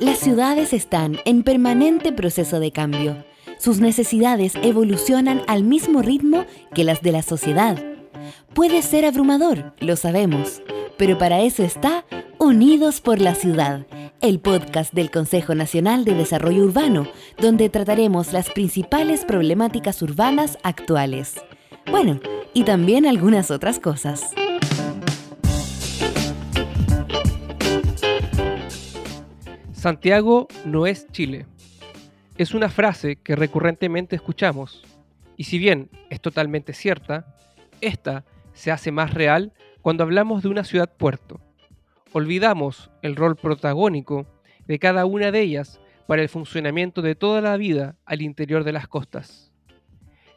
Las ciudades están en permanente proceso de cambio. Sus necesidades evolucionan al mismo ritmo que las de la sociedad. Puede ser abrumador, lo sabemos, pero para eso está Unidos por la Ciudad, el podcast del Consejo Nacional de Desarrollo Urbano, donde trataremos las principales problemáticas urbanas actuales. Bueno, y también algunas otras cosas. Santiago no es Chile. Es una frase que recurrentemente escuchamos, y si bien es totalmente cierta, esta se hace más real cuando hablamos de una ciudad-puerto. Olvidamos el rol protagónico de cada una de ellas para el funcionamiento de toda la vida al interior de las costas.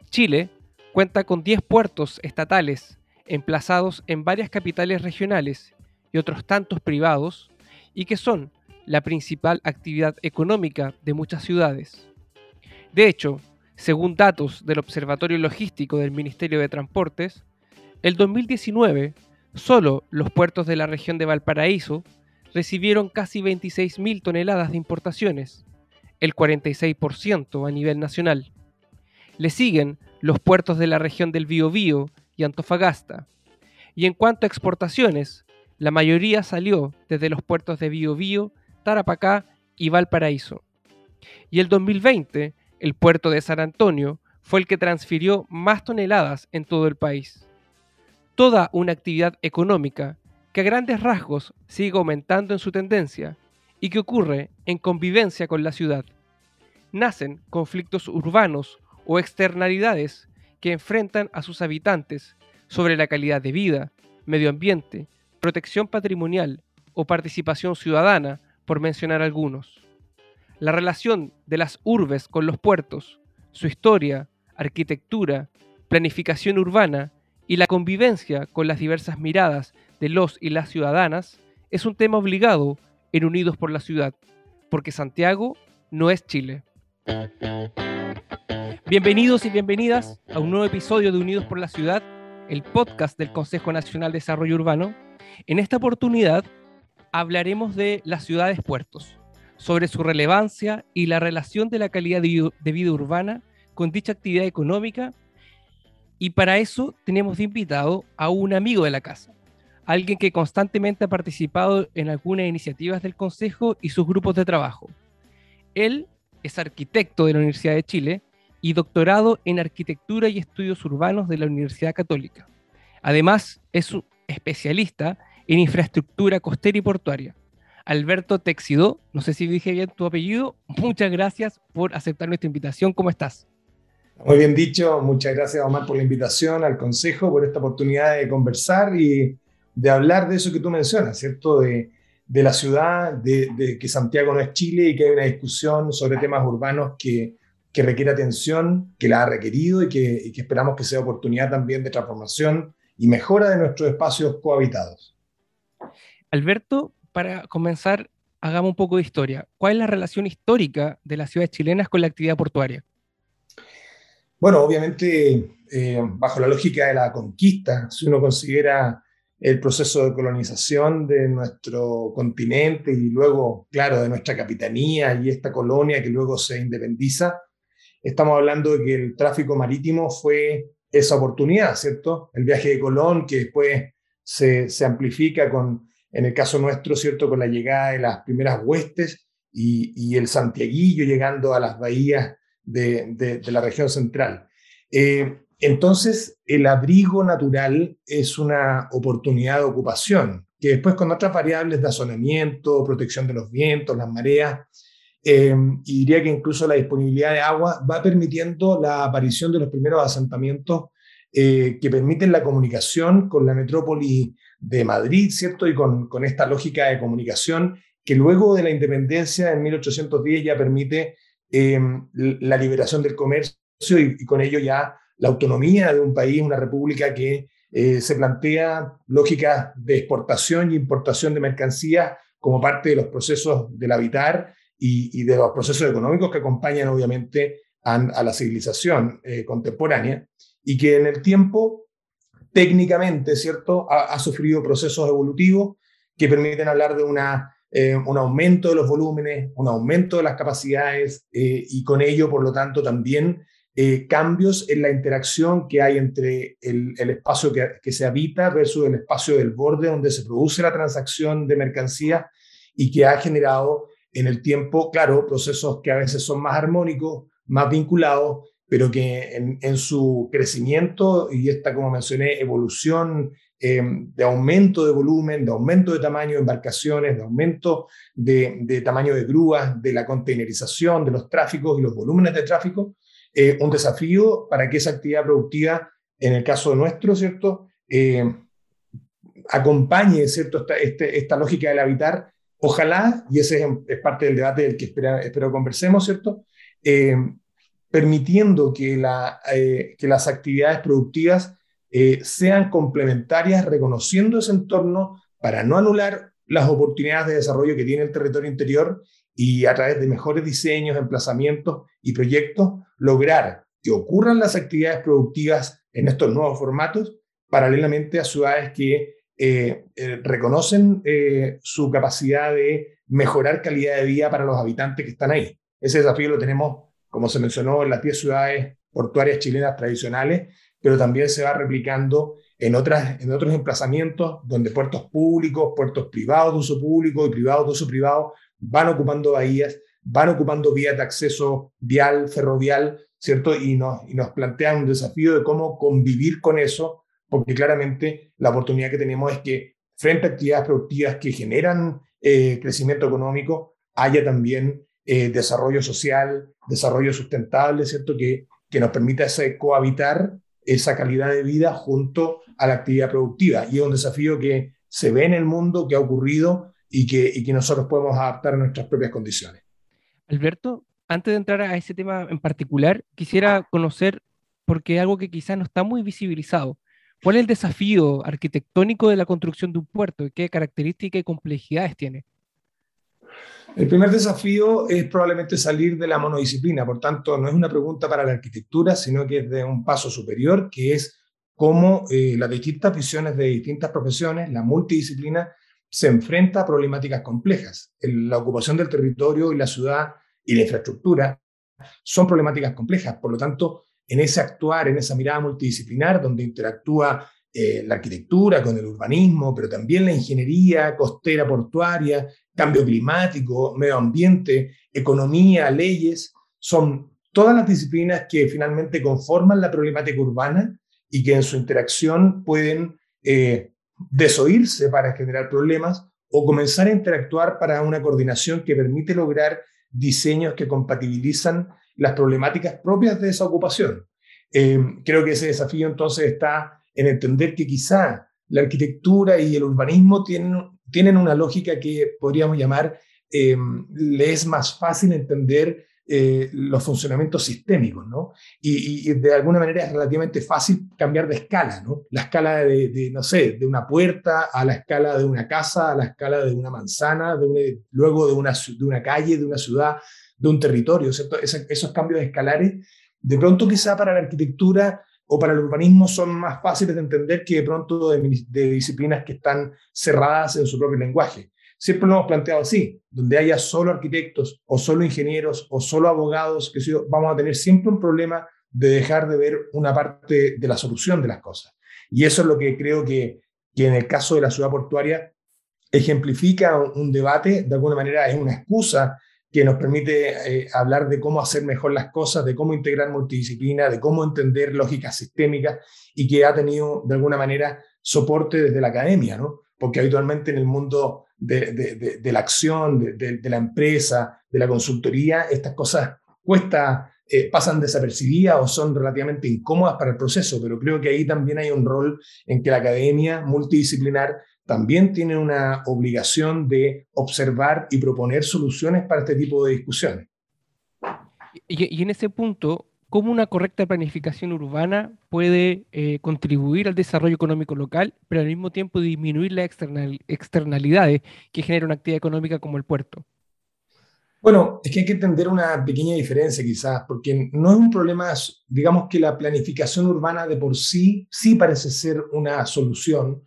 Chile cuenta con 10 puertos estatales emplazados en varias capitales regionales y otros tantos privados, y que son la principal actividad económica de muchas ciudades. De hecho, según datos del Observatorio Logístico del Ministerio de Transportes, el 2019 solo los puertos de la región de Valparaíso recibieron casi 26.000 toneladas de importaciones, el 46% a nivel nacional. Le siguen los puertos de la región del Biobío y Antofagasta. Y en cuanto a exportaciones, la mayoría salió desde los puertos de Biobío Tarapacá y Valparaíso. Y el 2020, el puerto de San Antonio fue el que transfirió más toneladas en todo el país. Toda una actividad económica que a grandes rasgos sigue aumentando en su tendencia y que ocurre en convivencia con la ciudad. Nacen conflictos urbanos o externalidades que enfrentan a sus habitantes sobre la calidad de vida, medio ambiente, protección patrimonial o participación ciudadana por mencionar algunos. La relación de las urbes con los puertos, su historia, arquitectura, planificación urbana y la convivencia con las diversas miradas de los y las ciudadanas es un tema obligado en Unidos por la Ciudad, porque Santiago no es Chile. Bienvenidos y bienvenidas a un nuevo episodio de Unidos por la Ciudad, el podcast del Consejo Nacional de Desarrollo Urbano. En esta oportunidad hablaremos de las ciudades puertos, sobre su relevancia y la relación de la calidad de vida urbana con dicha actividad económica. Y para eso tenemos invitado a un amigo de la casa, alguien que constantemente ha participado en algunas iniciativas del Consejo y sus grupos de trabajo. Él es arquitecto de la Universidad de Chile y doctorado en Arquitectura y Estudios Urbanos de la Universidad Católica. Además, es un especialista en infraestructura costera y portuaria. Alberto Texidó, no sé si dije bien tu apellido, muchas gracias por aceptar nuestra invitación. ¿Cómo estás? Muy bien dicho, muchas gracias Omar por la invitación al Consejo, por esta oportunidad de conversar y de hablar de eso que tú mencionas, ¿cierto? De, la ciudad, de, que Santiago no es Chile y que hay una discusión sobre temas urbanos que, que requiere atención, que la ha requerido y que, y que esperamos que sea oportunidad también de transformación y mejora de nuestros espacios cohabitados. Alberto, para comenzar, hagamos un poco de historia. ¿Cuál es la relación histórica de las ciudades chilenas con la actividad portuaria? Bueno, obviamente, eh, bajo la lógica de la conquista, si uno considera el proceso de colonización de nuestro continente y luego, claro, de nuestra capitanía y esta colonia que luego se independiza, estamos hablando de que el tráfico marítimo fue esa oportunidad, ¿cierto? El viaje de Colón, que después se, se amplifica con en el caso nuestro, ¿cierto? Con la llegada de las primeras huestes y, el santiaguillo llegando a las bahías de, la región central. Eh, entonces, el abrigo natural es una oportunidad de ocupación, que después con otras variables de azonamiento, protección de los vientos, las mareas, eh, y diría que incluso la disponibilidad de agua va permitiendo la aparición de los primeros asentamientos eh, que permiten la comunicación con la metrópoli de Madrid, ¿cierto? Y con, con, esta lógica de comunicación que luego de la independencia en 1810 ya permite eh, la liberación del comercio y, con ello ya la autonomía de un país, una república que eh, se plantea lógicas de exportación y importación de mercancías como parte de los procesos del habitar y, y de los procesos económicos que acompañan obviamente a, la civilización eh, contemporánea y que en el tiempo técnicamente, ¿cierto? Ha, sufrido procesos evolutivos que permiten hablar de una, eh, un aumento de los volúmenes, un aumento de las capacidades eh, y con ello, por lo tanto, también eh, cambios en la interacción que hay entre el, el espacio que, que, se habita versus el espacio del borde donde se produce la transacción de mercancías y que ha generado en el tiempo, claro, procesos que a veces son más armónicos, más vinculados, pero que en, en su crecimiento y esta, como mencioné, evolución eh, de aumento de volumen, de aumento de tamaño de embarcaciones, de aumento de, de, tamaño de grúas, de la containerización, de los tráficos y los volúmenes de tráfico, eh, un desafío para que esa actividad productiva, en el caso nuestro, ¿cierto? Eh, acompañe, ¿cierto? Esta, este, esta lógica del habitar. Ojalá, y ese es, es parte del debate del que espera, espero conversemos, ¿cierto? Permitiendo eh, que, las actividades productivas eh, sean complementarias, reconociendo ese entorno para no anular las oportunidades de desarrollo que tiene el territorio interior y a través de mejores diseños, emplazamientos y proyectos, lograr que ocurran las actividades productivas en estos nuevos formatos, paralelamente a ciudades que eh, reconocen su capacidad de mejorar calidad de vida para los habitantes que están ahí. Ese desafío lo tenemos como se mencionó, en las 10 ciudades portuarias chilenas tradicionales, pero también se va replicando en, otras, en otros emplazamientos donde puertos públicos, puertos privados de uso público y privados de uso privado van ocupando bahías, van ocupando vías de acceso vial, ferrovial, ¿cierto? Y nos, y nos plantean un desafío de cómo convivir con eso, porque claramente la oportunidad que tenemos es que frente a actividades productivas que generan eh, crecimiento económico, haya también eh, desarrollo social, desarrollo sustentable, ¿cierto? Que, que nos permita ese cohabitar esa calidad de vida junto a la actividad productiva. Y es un desafío que se ve en el mundo, que ha ocurrido y que, y que nosotros podemos adaptar a nuestras propias condiciones. Alberto, antes de entrar a ese tema en particular, quisiera conocer, porque algo que quizás no está muy visibilizado, ¿cuál es el desafío arquitectónico de la construcción de un puerto? ¿Qué características y complejidades tiene? El primer desafío es probablemente salir de la monodisciplina, por tanto, no es una pregunta para la arquitectura, sino que es de un paso superior, que es cómo eh, las distintas visiones de distintas profesiones, la multidisciplina, se enfrenta a problemáticas complejas. La ocupación del territorio y la ciudad y la infraestructura son problemáticas complejas, por lo tanto, en ese actuar, en esa mirada multidisciplinar, donde interactúa eh, la arquitectura con el urbanismo, pero también la ingeniería costera portuaria, cambio climático, medio ambiente, economía, leyes, son todas las disciplinas que finalmente conforman la problemática urbana y que en su interacción pueden eh, desoírse para generar problemas o comenzar a interactuar para una coordinación que permite lograr diseños que compatibilizan las problemáticas propias de esa ocupación. Eh, creo que ese desafío entonces está en entender que quizá la arquitectura y el urbanismo tienen tienen una lógica que podríamos llamar, eh, le es más fácil entender eh, los funcionamientos sistémicos, ¿no? Y, de alguna manera es relativamente fácil cambiar de escala, ¿no? La escala de, de, no sé, de una puerta a la escala de una casa, a la escala de una manzana, de una, luego de una, de una calle, de una ciudad, de un territorio, ¿cierto? esos cambios escalares, de pronto quizá para la arquitectura o para el urbanismo son más fáciles de entender que de pronto de, disciplinas que están cerradas en su propio lenguaje. Siempre lo hemos planteado así, donde haya solo arquitectos o solo ingenieros o solo abogados, que vamos a tener siempre un problema de dejar de ver una parte de la solución de las cosas. Y eso es lo que creo que, que en el caso de la ciudad portuaria ejemplifica un debate, de alguna manera es una excusa que nos permite eh, hablar de cómo hacer mejor las cosas, de cómo integrar multidisciplina, de cómo entender lógicas sistémicas y que ha tenido de alguna manera soporte desde la academia, ¿no? Porque habitualmente en el mundo de, la acción, de, la empresa, de la consultoría, estas cosas cuesta, eh, pasan desapercibidas o son relativamente incómodas para el proceso, pero creo que ahí también hay un rol en que la academia multidisciplinar también tiene una obligación de observar y proponer soluciones para este tipo de discusiones. Y, en ese punto, ¿cómo una correcta planificación urbana puede eh, contribuir al desarrollo económico local, pero al mismo tiempo disminuir las externalidades que genera una actividad económica como el puerto? Bueno, es que hay que entender una pequeña diferencia quizás, porque no es un problema, digamos que la planificación urbana de por sí sí parece ser una solución,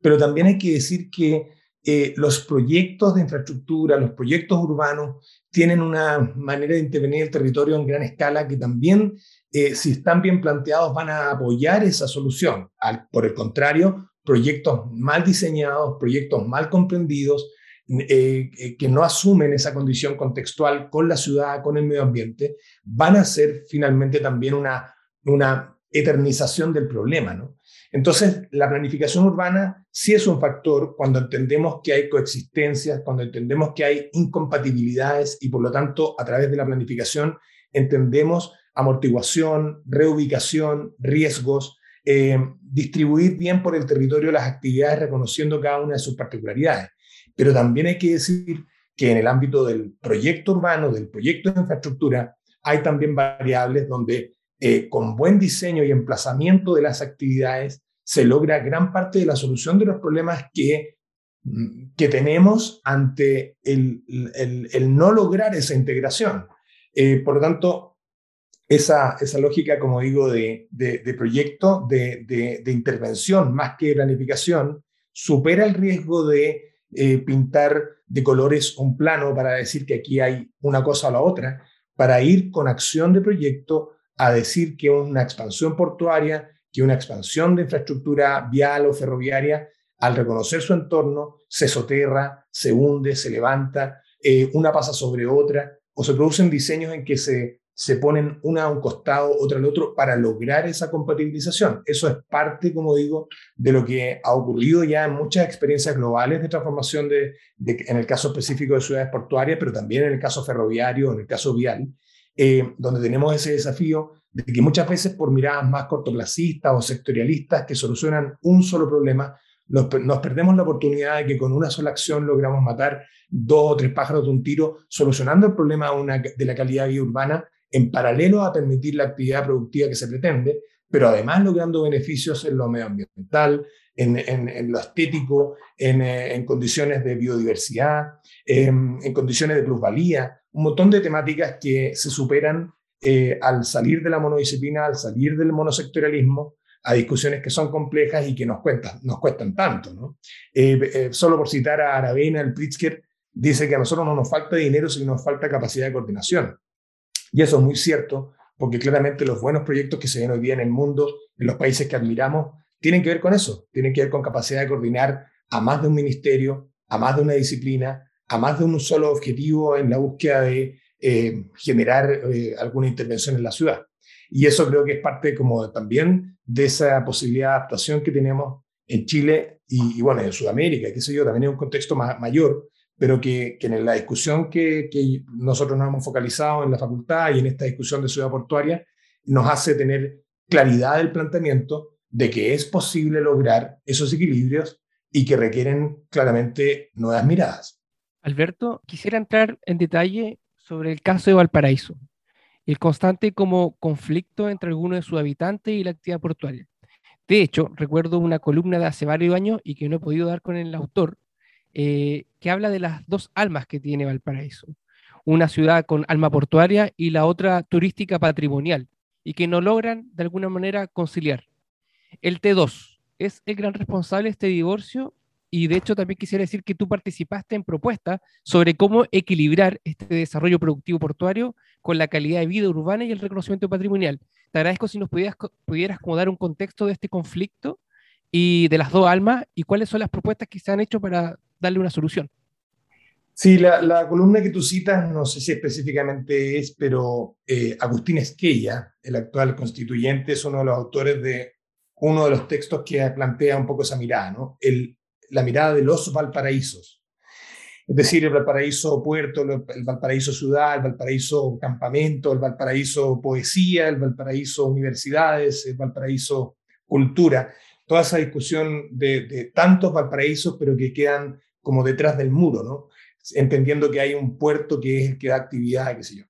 pero también hay que decir que eh, los proyectos de infraestructura, los proyectos urbanos, tienen una manera de intervenir el territorio en gran escala que también, eh, si están bien planteados, van a apoyar esa solución. por el contrario, proyectos mal diseñados, proyectos mal comprendidos, eh, que no asumen esa condición contextual con la ciudad, con el medio ambiente, van a ser finalmente también una, una eternización del problema. ¿no? Entonces, la planificación urbana sí es un factor cuando entendemos que hay coexistencias, cuando entendemos que hay incompatibilidades y por lo tanto a través de la planificación entendemos amortiguación, reubicación, riesgos, eh, distribuir bien por el territorio las actividades reconociendo cada una de sus particularidades. Pero también hay que decir que en el ámbito del proyecto urbano, del proyecto de infraestructura, hay también variables donde eh, con buen diseño y emplazamiento de las actividades, se logra gran parte de la solución de los problemas que, mm, que tenemos ante el, el, no lograr esa integración. Eh, por lo tanto, esa, esa lógica, como digo, de, de, proyecto, de, de, intervención más que planificación, supera el riesgo de eh, pintar de colores un plano para decir que aquí hay una cosa o la otra, para ir con acción de proyecto a decir que una expansión portuaria, que una expansión de infraestructura vial o ferroviaria, al reconocer su entorno, se soterra, se hunde, se levanta, eh, una pasa sobre otra, o se producen diseños en que se, se ponen una a un costado, otra al otro, para lograr esa compatibilización. Eso es parte, como digo, de lo que ha ocurrido ya en muchas experiencias globales de transformación, de, en el caso específico de ciudades portuarias, pero también en el caso ferroviario, en el caso vial, eh, donde tenemos ese desafío de que muchas veces por miradas más cortoplacistas o sectorialistas que solucionan un solo problema, nos, perdemos la oportunidad de que con una sola acción logramos matar dos o tres pájaros de un tiro, solucionando el problema de la calidad de vida urbana en paralelo a permitir la actividad productiva que se pretende, pero además logrando beneficios en lo medioambiental, en, lo estético, eh, en, condiciones de biodiversidad, en, condiciones de plusvalía, un montón de temáticas que se superan eh, al salir de la monodisciplina, al salir del monosectorialismo, a discusiones que son complejas y que nos, cuentan, nos cuestan tanto. ¿no? Eh, solo por citar a Aravena, el Pritzker dice que a nosotros no nos falta dinero, sino nos falta capacidad de coordinación. Y eso es muy cierto, porque claramente los buenos proyectos que se ven hoy día en el mundo, en los países que admiramos, tienen que ver con eso, tienen que ver con capacidad de coordinar a más de un ministerio, a más de una disciplina, a más de un solo objetivo en la búsqueda de eh, generar eh, alguna intervención en la ciudad. Y eso creo que es parte como también de esa posibilidad de adaptación que tenemos en Chile y, bueno, en Sudamérica, qué sé yo, también en un contexto mayor, pero que, que, en la discusión que, que, nosotros nos hemos focalizado en la facultad y en esta discusión de ciudad portuaria, nos hace tener claridad del planteamiento de que es posible lograr esos equilibrios y que requieren claramente nuevas miradas. Alberto, quisiera entrar en detalle sobre el caso de Valparaíso, el constante como conflicto entre algunos de sus habitantes y la actividad portuaria. De hecho, recuerdo una columna de hace varios años y que no he podido dar con el autor, eh, que habla de las dos almas que tiene Valparaíso. Una ciudad con alma portuaria y la otra turística patrimonial, y que no logran de alguna manera conciliar. El T2 es el gran responsable de este divorcio y de hecho también quisiera decir que tú participaste en propuestas sobre cómo equilibrar este desarrollo productivo portuario con la calidad de vida urbana y el reconocimiento patrimonial. Te agradezco si nos pudieras, pudieras como dar un contexto de este conflicto y de las dos almas y cuáles son las propuestas que se han hecho para darle una solución. Sí, la, columna que tú citas, no sé si específicamente es, pero eh, Agustín Esquella, el actual constituyente, es uno de los autores de uno de los textos que plantea un poco esa mirada, ¿no? El, la mirada de los Valparaísos. Es decir, el Valparaíso Puerto, el Valparaíso Ciudad, el Valparaíso Campamento, el Valparaíso Poesía, el Valparaíso Universidades, el Valparaíso Cultura. Toda esa discusión de, tantos Valparaísos, pero que quedan como detrás del muro, ¿no? entendiendo que hay un puerto que es el que da actividad, qué sé yo.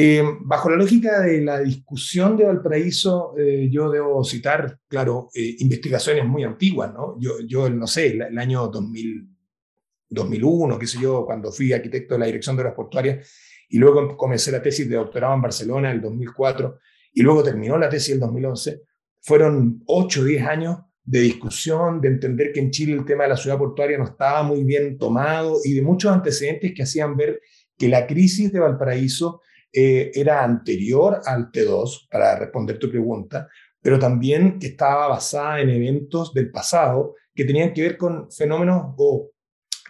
Eh, bajo la lógica de la discusión de Valparaíso, eh, yo debo citar, claro, eh, investigaciones muy antiguas, ¿no? Yo, yo no sé, el, año 2000, 2001, qué sé yo, cuando fui arquitecto de la Dirección de las Portuarias, y luego comencé la tesis de doctorado en Barcelona en el 2004, y luego terminó la tesis en el 2011, fueron 8 o 10 años de discusión, de entender que en Chile el tema de la ciudad portuaria no estaba muy bien tomado y de muchos antecedentes que hacían ver que la crisis de Valparaíso era anterior al T2, para responder tu pregunta, pero también estaba basada en eventos del pasado que tenían que ver con fenómenos o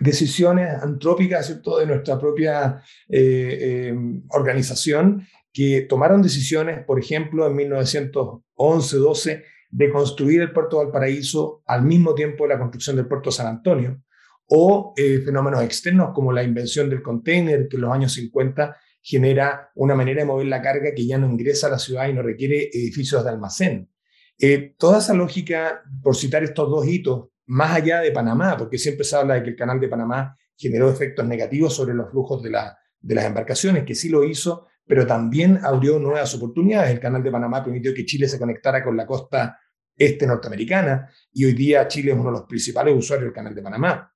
decisiones antrópicas ¿cierto? de nuestra propia eh, eh, organización que tomaron decisiones, por ejemplo, en 1911-12, de construir el puerto de Valparaíso al mismo tiempo de la construcción del puerto San Antonio, o eh, fenómenos externos como la invención del container, que en los años 50 genera una manera de mover la carga que ya no ingresa a la ciudad y no requiere edificios de almacén. Eh, toda esa lógica, por citar estos dos hitos, más allá de Panamá, porque siempre se habla de que el canal de Panamá generó efectos negativos sobre los flujos de, la, de las embarcaciones, que sí lo hizo, pero también abrió nuevas oportunidades. El canal de Panamá permitió que Chile se conectara con la costa este norteamericana y hoy día Chile es uno de los principales usuarios del canal de Panamá.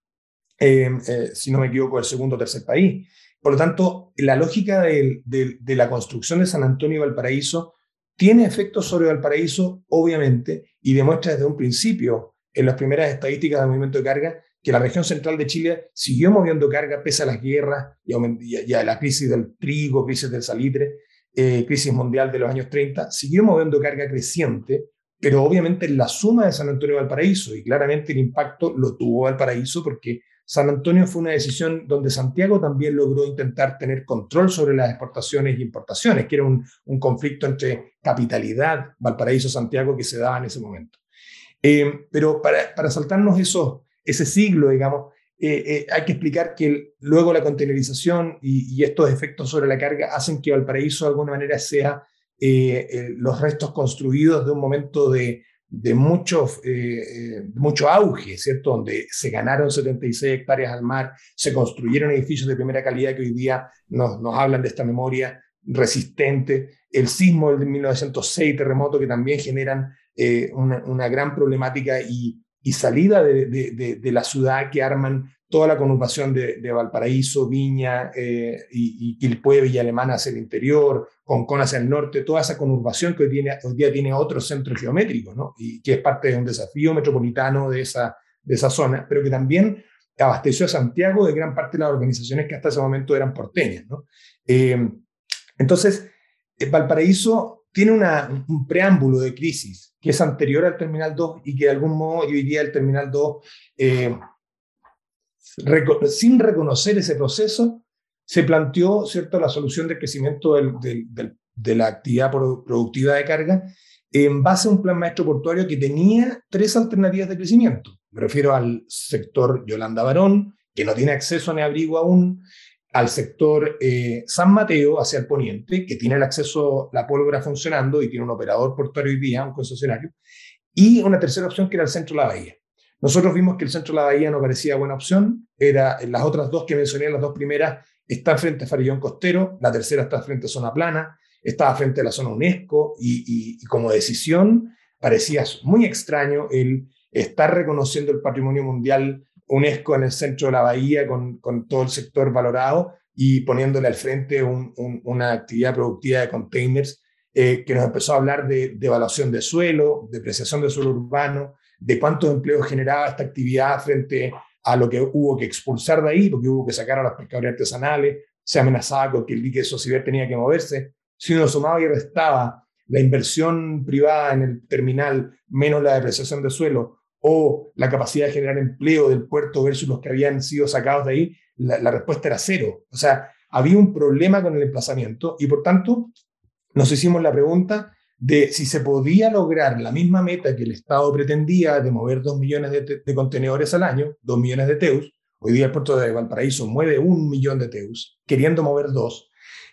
Eh, eh, si no me equivoco, el segundo o tercer país. Por lo tanto, la lógica de, la construcción de San Antonio y Valparaíso tiene efectos sobre Valparaíso, obviamente, y demuestra desde un principio, en las primeras estadísticas de movimiento de carga, que la región central de Chile siguió moviendo carga pese a las guerras y a, la crisis del trigo, crisis del salitre, eh, crisis mundial de los años 30, siguió moviendo carga creciente, pero obviamente en la suma de San Antonio y Valparaíso, y claramente el impacto lo tuvo Valparaíso porque San Antonio fue una decisión donde Santiago también logró intentar tener control sobre las exportaciones y importaciones, que era un, un conflicto entre capitalidad Valparaíso-Santiago que se daba en ese momento. Eh, pero para, para saltarnos eso, ese siglo, digamos, eh, eh, hay que explicar que luego la containerización y, y, estos efectos sobre la carga hacen que Valparaíso de alguna manera sea los restos construidos de un momento de, de mucho, mucho auge, ¿cierto? Donde se ganaron 76 hectáreas al mar, se construyeron edificios de primera calidad que hoy día nos, nos hablan de esta memoria resistente, el sismo del 1906, terremoto que también generan una, una, gran problemática y, y salida de, de, la ciudad que arman toda la conurbación de, Valparaíso, Viña eh, y, y Quilpué, Villa Alemana hacia el interior, Concón hacia el norte, toda esa conurbación que hoy, tiene, hoy día tiene otro centro geométrico, ¿no? y que es parte de un desafío metropolitano de esa, de esa zona, pero que también abasteció a Santiago de gran parte de las organizaciones que hasta ese momento eran porteñas. ¿no? Eh, entonces, eh, Valparaíso tiene una, un preámbulo de crisis que es anterior al Terminal 2 y que de algún modo hoy día el Terminal 2, eh, sin reconocer ese proceso, se planteó ¿cierto? la solución del crecimiento de la actividad productiva de carga en base a un plan maestro portuario que tenía tres alternativas de crecimiento. Me refiero al sector Yolanda Barón, que no tiene acceso ni abrigo aún, al sector eh, San Mateo hacia el poniente, que tiene el acceso, la pólvora funcionando y tiene un operador portuario hoy día, un concesionario, y una tercera opción que era el centro de la bahía. Nosotros vimos que el centro de la bahía no parecía buena opción, era, las otras dos que mencioné, las dos primeras, están frente a Farillón Costero, la tercera está frente a Zona Plana, estaba frente a la zona UNESCO y, como decisión parecía muy extraño el estar reconociendo el patrimonio mundial UNESCO en el centro de la bahía con, todo el sector valorado y poniéndole al frente una actividad productiva de containers eh, que nos empezó a hablar de, evaluación de suelo, depreciación de suelo urbano, de cuántos empleos generaba esta actividad frente a lo que hubo que expulsar de ahí, porque hubo que sacar a los pescadores artesanales, se amenazaba con que el dique de Sociber tenía que moverse. Si uno sumaba y restaba la inversión privada en el terminal menos la depreciación de suelo, o la capacidad de generar empleo del puerto versus los que habían sido sacados de ahí, la, respuesta era cero. O sea, había un problema con el emplazamiento y por tanto nos hicimos la pregunta de si se podía lograr la misma meta que el Estado pretendía de mover dos millones de, contenedores al año, dos millones de TEUs. Hoy día el puerto de Valparaíso mueve un millón de TEUs, queriendo mover dos.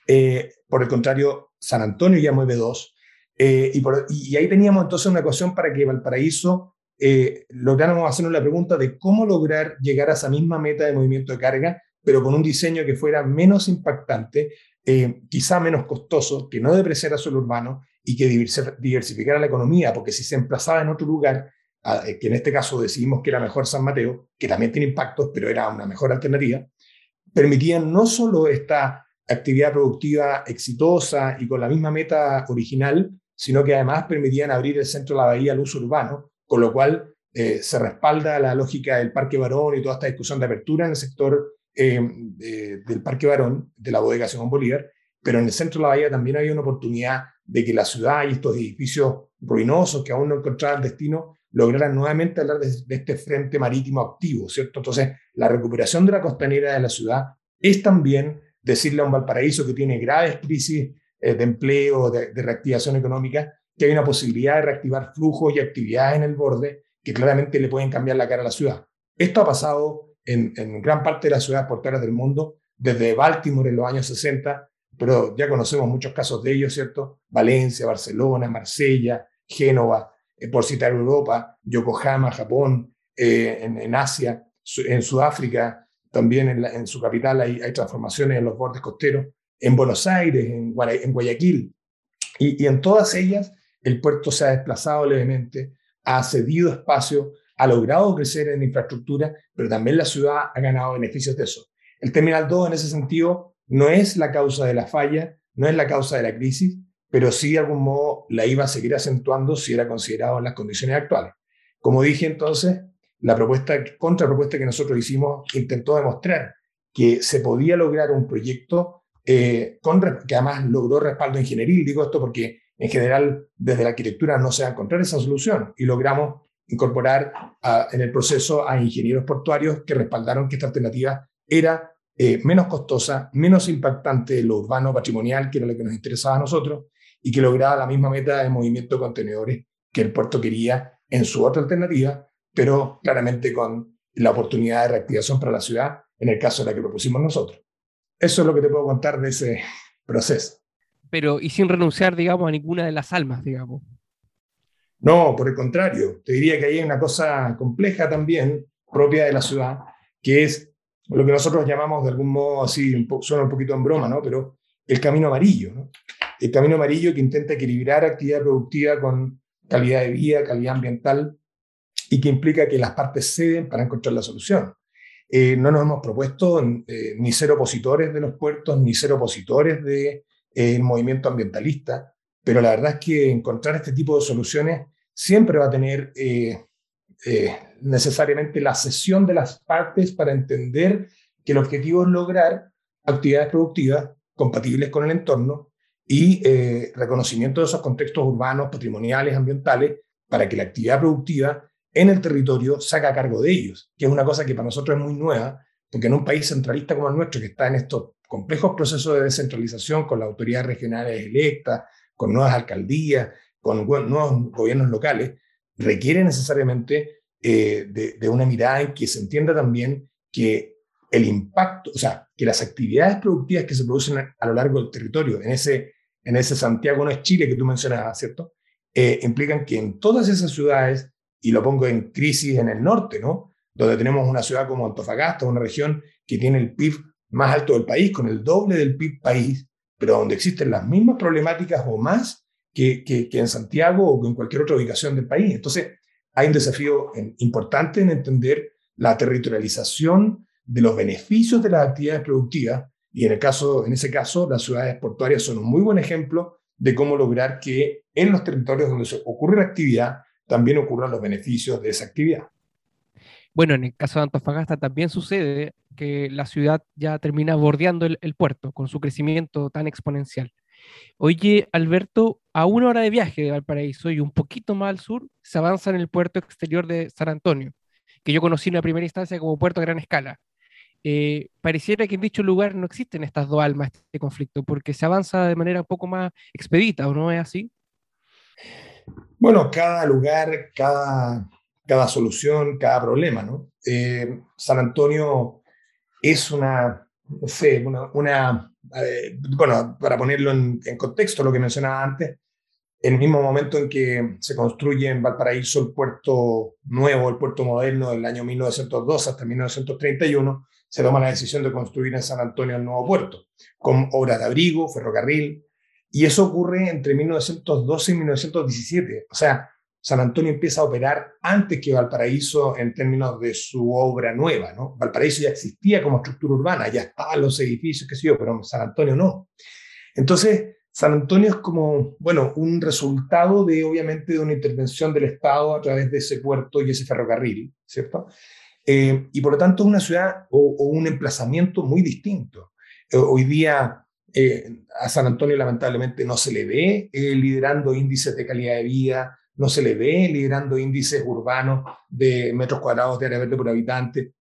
Eh, por el contrario, San Antonio ya mueve dos. Eh, y, y ahí teníamos entonces una ecuación para que Valparaíso eh, lográramos hacernos la pregunta de cómo lograr llegar a esa misma meta de movimiento de carga, pero con un diseño que fuera menos impactante, eh, quizá menos costoso, que no depreciara suelo urbano y que diversificara la economía, porque si se emplazaba en otro lugar, eh, que en este caso decidimos que era mejor San Mateo, que también tiene impactos, pero era una mejor alternativa, permitían no solo esta actividad productiva exitosa y con la misma meta original, sino que además permitían abrir el centro de la bahía al uso urbano, con lo cual eh, se respalda la lógica del Parque Barón y toda esta discusión de apertura en el sector eh, del Parque Barón, de la bodega Simón Bolívar, pero en el centro de la bahía también había una oportunidad de que la ciudad y estos edificios ruinosos que aún no encontraban destino lograran nuevamente hablar de, este frente marítimo activo, ¿cierto? Entonces, la recuperación de la costanera de la ciudad es también decirle a un Valparaíso que tiene graves crisis eh, de empleo, de, reactivación económica, que hay una posibilidad de reactivar flujos y actividades en el borde que claramente le pueden cambiar la cara a la ciudad. Esto ha pasado en, en gran parte de las ciudades portuarias del mundo, desde Baltimore en los años 60, pero ya conocemos muchos casos de ellos, ¿cierto? Valencia, Barcelona, Marsella, Génova, eh, por citar Europa, Yokohama, Japón, eh, en, Asia, en Sudáfrica, también en, su capital hay, transformaciones en los bordes costeros, en Buenos Aires, en, Guayaquil, y, en todas ellas el puerto se ha desplazado levemente, ha cedido espacio, ha logrado crecer en infraestructura, pero también la ciudad ha ganado beneficios de eso. El Terminal 2 en ese sentido no es la causa de la falla, no es la causa de la crisis, pero sí de algún modo la iba a seguir acentuando si era considerado en las condiciones actuales. Como dije entonces, la propuesta, contrapropuesta que nosotros hicimos intentó demostrar que se podía lograr un proyecto eh, con, que además logró respaldo ingenieril. Digo esto porque en general desde la arquitectura no se va a encontrar esa solución y logramos incorporar en el proceso a ingenieros portuarios que respaldaron que esta alternativa era eh, menos costosa, menos impactante de lo urbano patrimonial, que era lo que nos interesaba a nosotros, y que lograba la misma meta de movimiento de contenedores que el puerto quería en su otra alternativa, pero claramente con la oportunidad de reactivación para la ciudad en el caso de la que propusimos nosotros. Eso es lo que te puedo contar de ese proceso. Pero, y sin renunciar, digamos, a ninguna de las almas, digamos. No, por el contrario, te diría que hay una cosa compleja también, propia de la ciudad, que es lo que nosotros llamamos de algún modo así, un suena un poquito en broma, ¿no? Pero el camino amarillo, el camino amarillo que intenta equilibrar actividad productiva con calidad de vida, calidad ambiental y que implica que las partes ceden para encontrar la solución. Eh, no nos hemos propuesto eh, ni ser opositores de los puertos, ni ser opositores del de, eh, movimiento ambientalista, pero la verdad es que encontrar este tipo de soluciones siempre va a tener necesariamente la cesión de las partes para entender que el objetivo es lograr actividades productivas compatibles con el entorno y eh, reconocimiento de esos contextos urbanos, patrimoniales, ambientales, para que la actividad productiva en el territorio se haga cargo de ellos, que es una cosa que para nosotros es muy nueva, porque en un país centralista como el nuestro, que está en estos complejos procesos de descentralización con las autoridades regionales electas, con nuevas alcaldías, con nuevos gobiernos locales, requiere necesariamente eh, de, una mirada en que se entienda también que el impacto, o sea, que las actividades productivas que se producen a lo largo del territorio, en ese en ese Santiago no es Chile que tú mencionabas, ¿cierto? Eh, implican que en todas esas ciudades, y lo pongo en crisis en el norte, ¿no? Donde tenemos una ciudad como Antofagasta, una región que tiene el PIB más alto del país, con el doble del PIB país, pero donde existen las mismas problemáticas o más que, que, en Santiago o en cualquier otra ubicación del país. Entonces, hay un desafío importante en entender la territorialización de los beneficios de las actividades productivas y en, el caso, en ese caso, las ciudades portuarias son un muy buen ejemplo de cómo lograr que en los territorios donde ocurre la actividad también ocurran los beneficios de esa actividad. Bueno, en el caso de Antofagasta también sucede que la ciudad ya termina bordeando el, puerto con su crecimiento tan exponencial. Oye, Alberto, a una hora de viaje de Valparaíso y un poquito más al sur, se avanza en el puerto exterior de San Antonio, que yo conocí en la primera instancia como puerto a gran escala. Eh, pareciera que en dicho lugar no existen estas dos almas, este conflicto, porque se avanza de manera un poco más expedita, ¿o no es así? Bueno, cada lugar, cada, cada solución, cada problema, ¿no? Eh, San Antonio es una, no sé, una, eh, bueno, para ponerlo en, en, contexto, lo que mencionaba antes, en el mismo momento en que se construye en Valparaíso el puerto nuevo, el puerto moderno del año 1902 hasta 1931, se toma la decisión de construir en San Antonio el nuevo puerto, con obras de abrigo, ferrocarril, y eso ocurre entre 1912 y 1917. O sea, San Antonio empieza a operar antes que Valparaíso en términos de su obra nueva, ¿no? Valparaíso ya existía como estructura urbana, ya estaban los edificios, qué sé yo, pero San Antonio no. Entonces, San Antonio es como, bueno, un resultado de, obviamente, de una intervención del Estado a través de ese puerto y ese ferrocarril, ¿cierto? Eh, y por lo tanto una ciudad o, un emplazamiento muy distinto. Eh, hoy día eh, a San Antonio lamentablemente no se le ve liderando índices de calidad de vida, no se le ve liderando índices urbanos de metros cuadrados de área verde por habitante.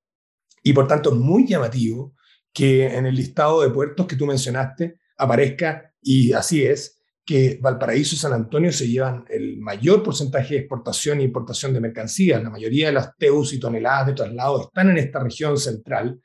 Y por tanto es muy llamativo que en el listado de puertos que tú mencionaste aparezca y así es que Valparaíso y San Antonio se llevan el mayor porcentaje de exportación e importación de mercancías. La mayoría de las teus y toneladas de traslado están en esta región central,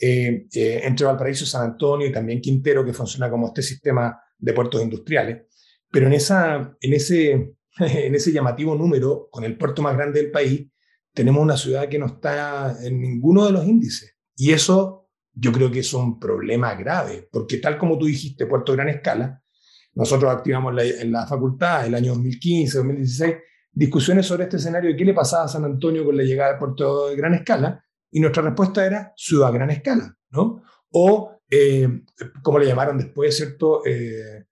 eh, eh, entre Valparaíso y San Antonio y también Quintero, que funciona como este sistema de puertos industriales. Pero en, esa, en, ese, en ese llamativo número, con el puerto más grande del país, tenemos una ciudad que no está en ninguno de los índices. Y eso yo creo que es un problema grave, porque tal como tú dijiste, Puerto Gran Escala, nosotros activamos en la facultad el año 2015, 2016, discusiones sobre este escenario de qué le pasaba a San Antonio con la llegada de Puerto de Gran Escala, y nuestra respuesta era ciudad gran escala, ¿no? O, eh, como le llamaron después, ¿cierto? Eh,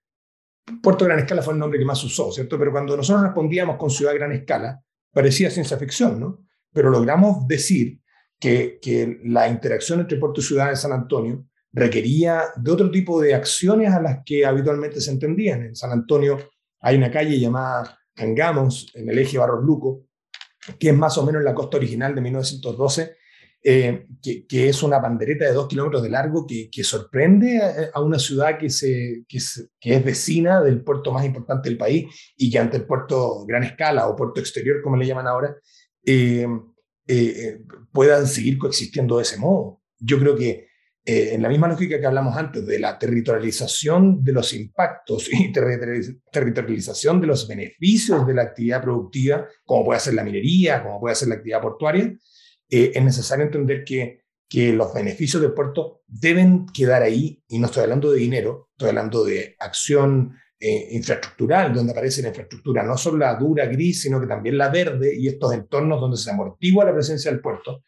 Puerto Gran Escala fue el nombre que más usó, ¿cierto? Pero cuando nosotros respondíamos con ciudad gran escala, parecía ciencia ficción, ¿no? Pero logramos decir que, la interacción entre puerto y ciudad de San Antonio requería de otro tipo de acciones a las que habitualmente se entendían. En San Antonio hay una calle llamada Angamos, en el eje Barros Luco, que es más o menos la costa original de 1912, eh, que, es una bandereta de dos kilómetros de largo que, sorprende a, una ciudad que, es, vecina del puerto más importante del país y que ante el puerto gran escala o puerto exterior, como le llaman ahora, eh, eh, puedan seguir coexistiendo de ese modo. Yo creo que eh, en la misma lógica que hablamos antes de la territorialización de los impactos y territorialización de los beneficios de la actividad productiva, como puede ser la minería, como puede ser la actividad portuaria, es necesario entender que, que los beneficios del puerto deben quedar ahí, y no estoy hablando de dinero, estoy hablando de acción eh, infraestructural, donde aparece la infraestructura, no solo la dura gris, sino que también la verde y estos entornos donde se amortigua la presencia del puerto,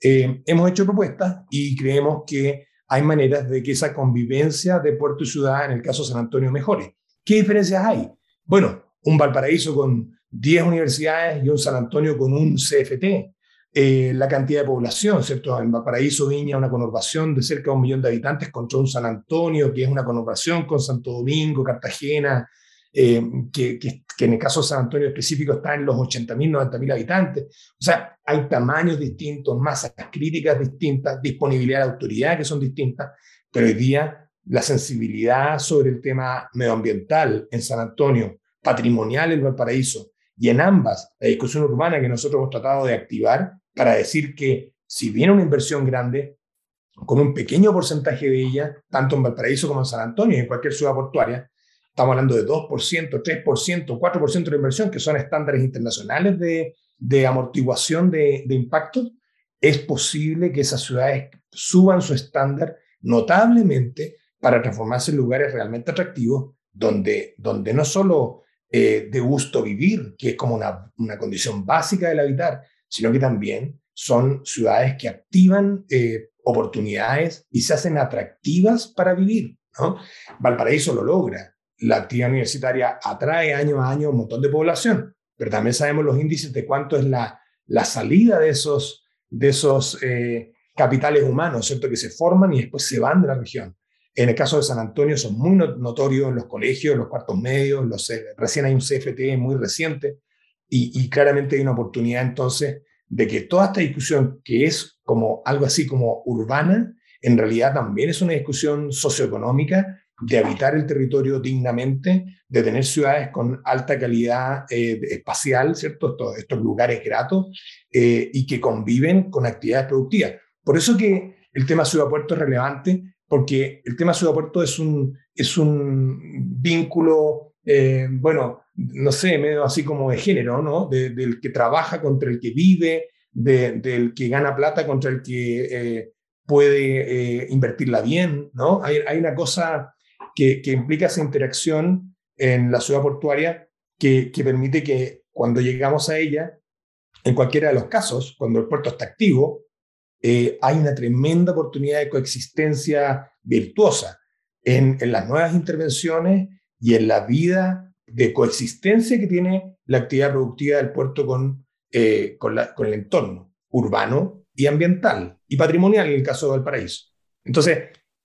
eh, hemos hecho propuestas y creemos que hay maneras de que esa convivencia de puerto y ciudad, en el caso de San Antonio, mejore. ¿Qué diferencias hay? Bueno, un Valparaíso con 10 universidades y un San Antonio con un CFT. Eh, la cantidad de población, ¿cierto? En Valparaíso, Viña, una conurbación de cerca de un millón de habitantes contra un San Antonio, que es una conurbación con Santo Domingo, Cartagena, eh, que, que, en el caso de San Antonio específico está en los 80.000, 90.000 habitantes. O sea, hay tamaños distintos, masas críticas distintas, disponibilidad de autoridad que son distintas, pero hoy día la sensibilidad sobre el tema medioambiental en San Antonio, patrimonial en Valparaíso, y en ambas, la discusión urbana que nosotros hemos tratado de activar, para decir que si viene una inversión grande, con un pequeño porcentaje de ella, tanto en Valparaíso como en San Antonio y en cualquier ciudad portuaria, estamos hablando de 2%, 3%, 4% de inversión, que son estándares internacionales de, de amortiguación de, de impactos, es posible que esas ciudades suban su estándar notablemente para transformarse en lugares realmente atractivos, donde, donde no solo eh, de gusto vivir, que es como una, una condición básica del habitar, sino que también son ciudades que activan eh, oportunidades y se hacen atractivas para vivir. Valparaíso lo logra. La actividad universitaria atrae año a año un montón de población, pero también sabemos los índices de cuánto es la, la salida de esos, de esos eh, capitales humanos, ¿cierto? Que se forman y después se van de la región. En el caso de San Antonio son muy notorios los colegios, los cuartos medios, los, recién hay un CFT muy reciente, y, claramente hay una oportunidad entonces de que toda esta discusión, que es como algo así como urbana, en realidad también es una discusión socioeconómica de habitar el territorio dignamente, de tener ciudades con alta calidad eh, espacial, ¿cierto? Estos, lugares gratos eh, y que conviven con actividades productivas. Por eso que el tema ciudad-puerto es relevante, porque el tema ciudad-puerto es un, es un vínculo, eh, bueno, no sé, medio así como de género, ¿no? del que trabaja contra el que vive, del que gana plata contra el que eh, puede eh, invertirla bien, ¿no? Hay, hay una cosa que, que, implica esa interacción en la ciudad portuaria que, que permite que cuando llegamos a ella, en cualquiera de los casos, cuando el puerto está activo, eh, hay una tremenda oportunidad de coexistencia virtuosa en, en las nuevas intervenciones y en la vida de coexistencia que tiene la actividad productiva del puerto con, eh, con, con el entorno urbano y ambiental y patrimonial en el caso de Valparaíso. Entonces,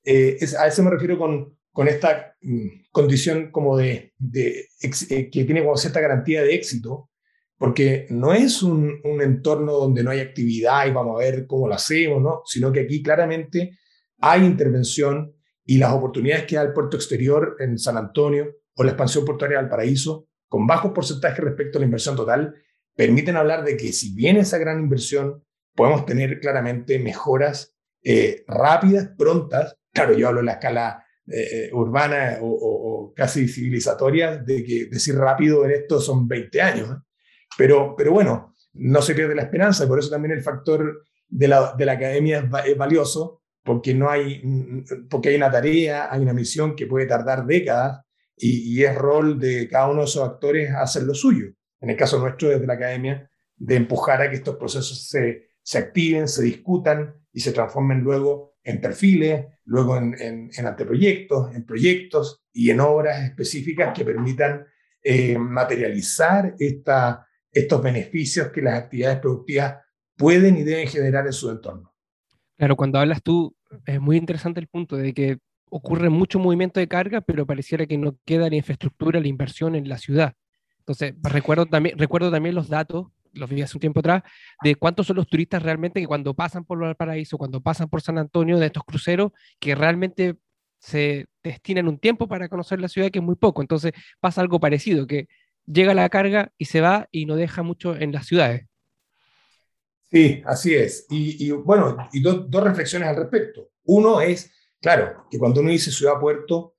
eh, a eso me refiero con, con esta mm, condición como de, de eh, que tiene como cierta garantía de éxito, porque no es un, un, entorno donde no hay actividad y vamos a ver cómo lo hacemos, ¿no? sino que aquí claramente hay intervención y las oportunidades que da el puerto exterior en San Antonio o la expansión portuaria del Paraíso, con bajos porcentajes respecto a la inversión total, permiten hablar de que si viene esa gran inversión, podemos tener claramente mejoras eh, rápidas, prontas. Claro, yo hablo en la escala eh, urbana o, casi civilizatoria, de que decir rápido en esto son 20 años. Pero, pero bueno, no se pierde la esperanza, y por eso también el factor de la, de la academia es, valioso, porque, no hay, porque hay una tarea, hay una misión que puede tardar décadas y, y, es rol de cada uno de esos actores hacer lo suyo. En el caso nuestro, desde la academia, de empujar a que estos procesos se, se activen, se discutan y se transformen luego en perfiles, luego en, en, anteproyectos, en proyectos y en obras específicas que permitan eh, materializar esta, estos beneficios que las actividades productivas pueden y deben generar en su entorno. Claro, cuando hablas tú, es muy interesante el punto de que ocurre mucho movimiento de carga, pero pareciera que no queda la infraestructura, la inversión en la ciudad. Entonces, recuerdo también, recuerdo también los datos los vi hace un tiempo atrás, de cuántos son los turistas realmente que cuando pasan por Valparaíso, cuando pasan por San Antonio, de estos cruceros, que realmente se destinan un tiempo para conocer la ciudad, que es muy poco. Entonces pasa algo parecido, que llega la carga y se va y no deja mucho en las ciudades. Sí, así es. Y, bueno, y dos reflexiones al respecto. Uno es, claro, que cuando uno dice ciudad-puerto,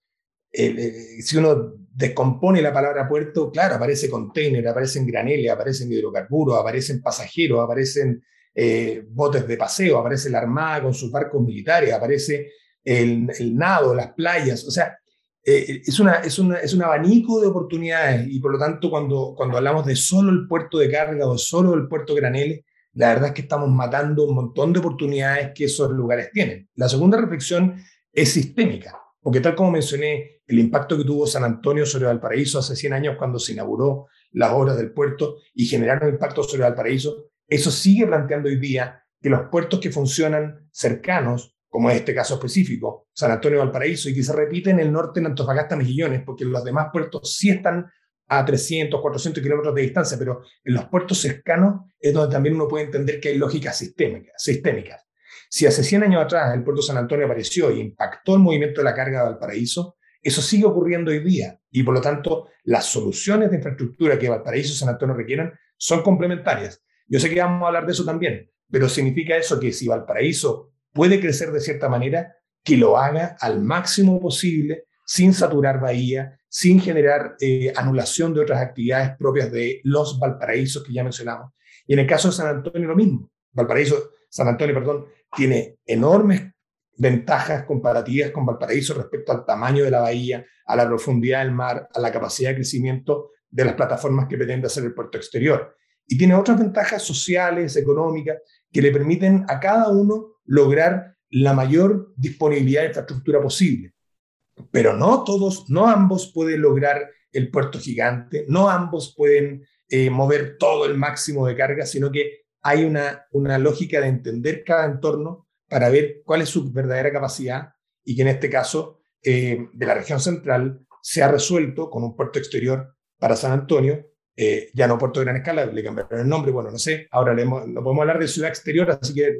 si uno descompone la palabra puerto, claro, aparece container, aparecen graneles, aparecen hidrocarburos, aparecen pasajeros, aparecen eh, botes de paseo, aparece la Armada con sus barcos militares, aparece el, nado, las playas, o sea, eh, es, una, es, una, es un abanico de oportunidades y por lo tanto cuando, cuando hablamos de solo el puerto de carga o solo el puerto Graneles, la verdad es que estamos matando un montón de oportunidades que esos lugares tienen. La segunda reflexión es sistémica. Porque tal como mencioné, el impacto que tuvo San Antonio sobre Valparaíso hace 100 años cuando se inauguró las obras del puerto y generaron impacto sobre Valparaíso, eso sigue planteando hoy día que los puertos que funcionan cercanos, como es este caso específico, San Antonio Valparaíso, y que se repite en el norte en Antofagasta, Mejillones, porque los demás puertos sí están a 300, 400 kilómetros de distancia, pero en los puertos cercanos es donde también uno puede entender que hay lógicas sistémicas. sistémicas. Si hace 100 años atrás el puerto San Antonio apareció y impactó el movimiento de la carga de Valparaíso, eso sigue ocurriendo hoy día y por lo tanto las soluciones de infraestructura que Valparaíso y San Antonio requieran son complementarias. Yo sé que vamos a hablar de eso también, pero significa eso que si Valparaíso puede crecer de cierta manera, que lo haga al máximo posible sin saturar Bahía, sin generar eh, anulación de otras actividades propias de los Valparaísos que ya mencionamos. Y en el caso de San Antonio lo mismo. Valparaíso, San Antonio, perdón, tiene enormes ventajas comparativas con Valparaíso respecto al tamaño de la bahía, a la profundidad del mar, a la capacidad de crecimiento de las plataformas que pretende hacer el puerto exterior. Y tiene otras ventajas sociales, económicas, que le permiten a cada uno lograr la mayor disponibilidad de infraestructura posible. Pero no todos, no ambos pueden lograr el puerto gigante, no ambos pueden eh, mover todo el máximo de carga, sino que hay una, una lógica de entender cada entorno para ver cuál es su verdadera capacidad y que en este caso eh, de la región central se ha resuelto con un puerto exterior para San Antonio, eh, ya no puerto de gran escala, le cambiaron el nombre, bueno, no sé, ahora le no podemos hablar de ciudad exterior, así que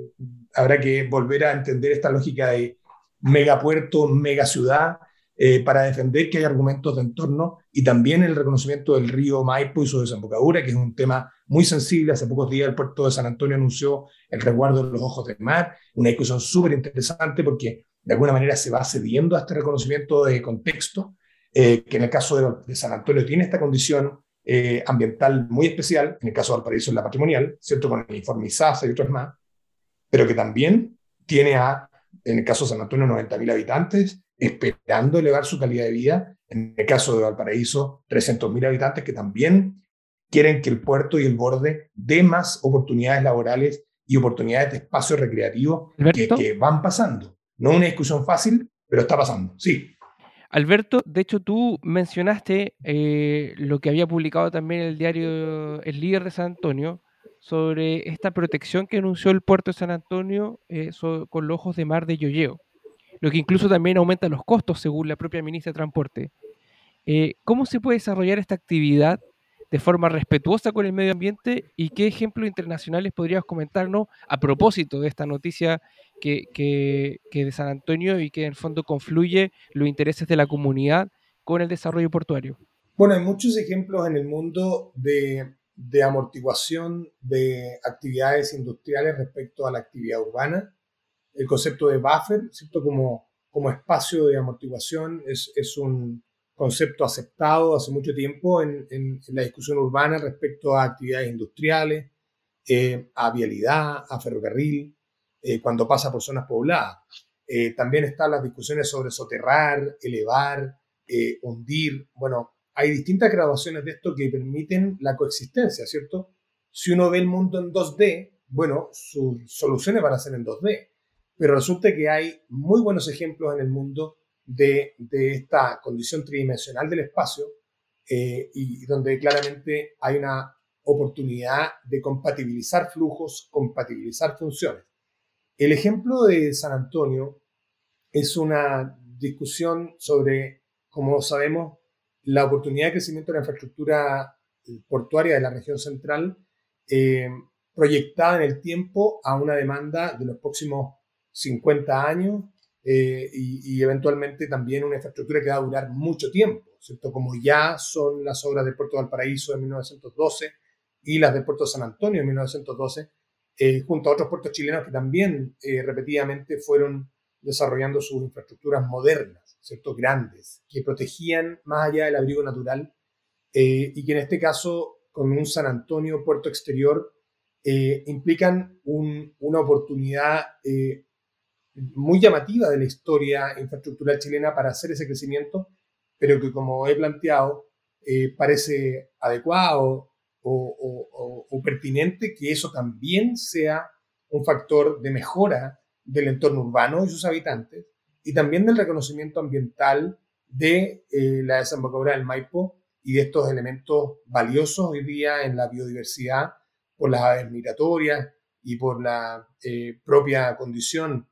habrá que volver a entender esta lógica de megapuerto, megaciudad, eh, para defender que hay argumentos de entorno y también el reconocimiento del río Maipo y su desembocadura, que es un tema muy sensible. Hace pocos días el puerto de San Antonio anunció el resguardo de los ojos del mar, una discusión súper interesante porque de alguna manera se va cediendo a este reconocimiento de contexto, eh, que en el caso de, San Antonio tiene esta condición eh, ambiental muy especial, en el caso de Valparaíso es la patrimonial, ¿cierto? Con el informe ISASA y otros más, pero que también tiene a, en el caso de San Antonio, 90.000 habitantes, esperando elevar su calidad de vida. En el caso de Valparaíso, 300.000 habitantes que también quieren que el puerto y el borde dé más oportunidades laborales y oportunidades de espacio recreativo que, que, van pasando. No una discusión fácil, pero está pasando, sí. Alberto, de hecho tú mencionaste eh, lo que había publicado también el diario El Líder de San Antonio sobre esta protección que anunció el puerto de San Antonio eh, con los ojos de mar de Yoyeo, lo que incluso también aumenta los costos según la propia ministra de Transporte. Eh, ¿Cómo se puede desarrollar esta actividad de forma respetuosa con el medio ambiente y qué ejemplos internacionales podrías comentarnos a propósito de esta noticia que, que, de San Antonio y que en el fondo confluye los intereses de la comunidad con el desarrollo portuario? Bueno, hay muchos ejemplos en el mundo de, de amortiguación de actividades industriales respecto a la actividad urbana. El concepto de buffer, ¿cierto? Como, como espacio de amortiguación es, es un, concepto aceptado hace mucho tiempo en, la discusión urbana respecto a actividades industriales, eh, a vialidad, a ferrocarril, eh, cuando pasa por zonas pobladas. Eh, también están las discusiones sobre soterrar, elevar, hundir. Bueno, hay distintas graduaciones de esto que permiten la coexistencia, ¿cierto? Si uno ve el mundo en 2D, bueno, sus soluciones van a ser en 2D, pero resulta que hay muy buenos ejemplos en el mundo de, esta condición tridimensional del espacio eh, y donde claramente hay una oportunidad de compatibilizar flujos, compatibilizar funciones. El ejemplo de San Antonio es una discusión sobre, como sabemos, la oportunidad de crecimiento de la infraestructura portuaria de la región central, eh, proyectada en el tiempo a una demanda de los próximos 50 años eh, y, eventualmente también una infraestructura que va a durar mucho tiempo, ¿cierto? Como ya son las obras del Puerto de Valparaíso de 1912 y las del Puerto San Antonio de 1912, eh, junto a otros puertos chilenos que también eh, repetidamente fueron desarrollando sus infraestructuras modernas, ¿cierto? Grandes, que protegían más allá del abrigo natural y que en este caso, con un San Antonio puerto exterior, implican una oportunidad muy llamativa de la historia infraestructural chilena para hacer ese crecimiento, pero que como he planteado, eh, parece adecuado o, o, pertinente que eso también sea un factor de mejora del entorno urbano y sus habitantes, y también del reconocimiento ambiental de eh, la desembocadura del Maipo y de estos elementos valiosos hoy día en la biodiversidad por las aves migratorias y por la eh, propia condición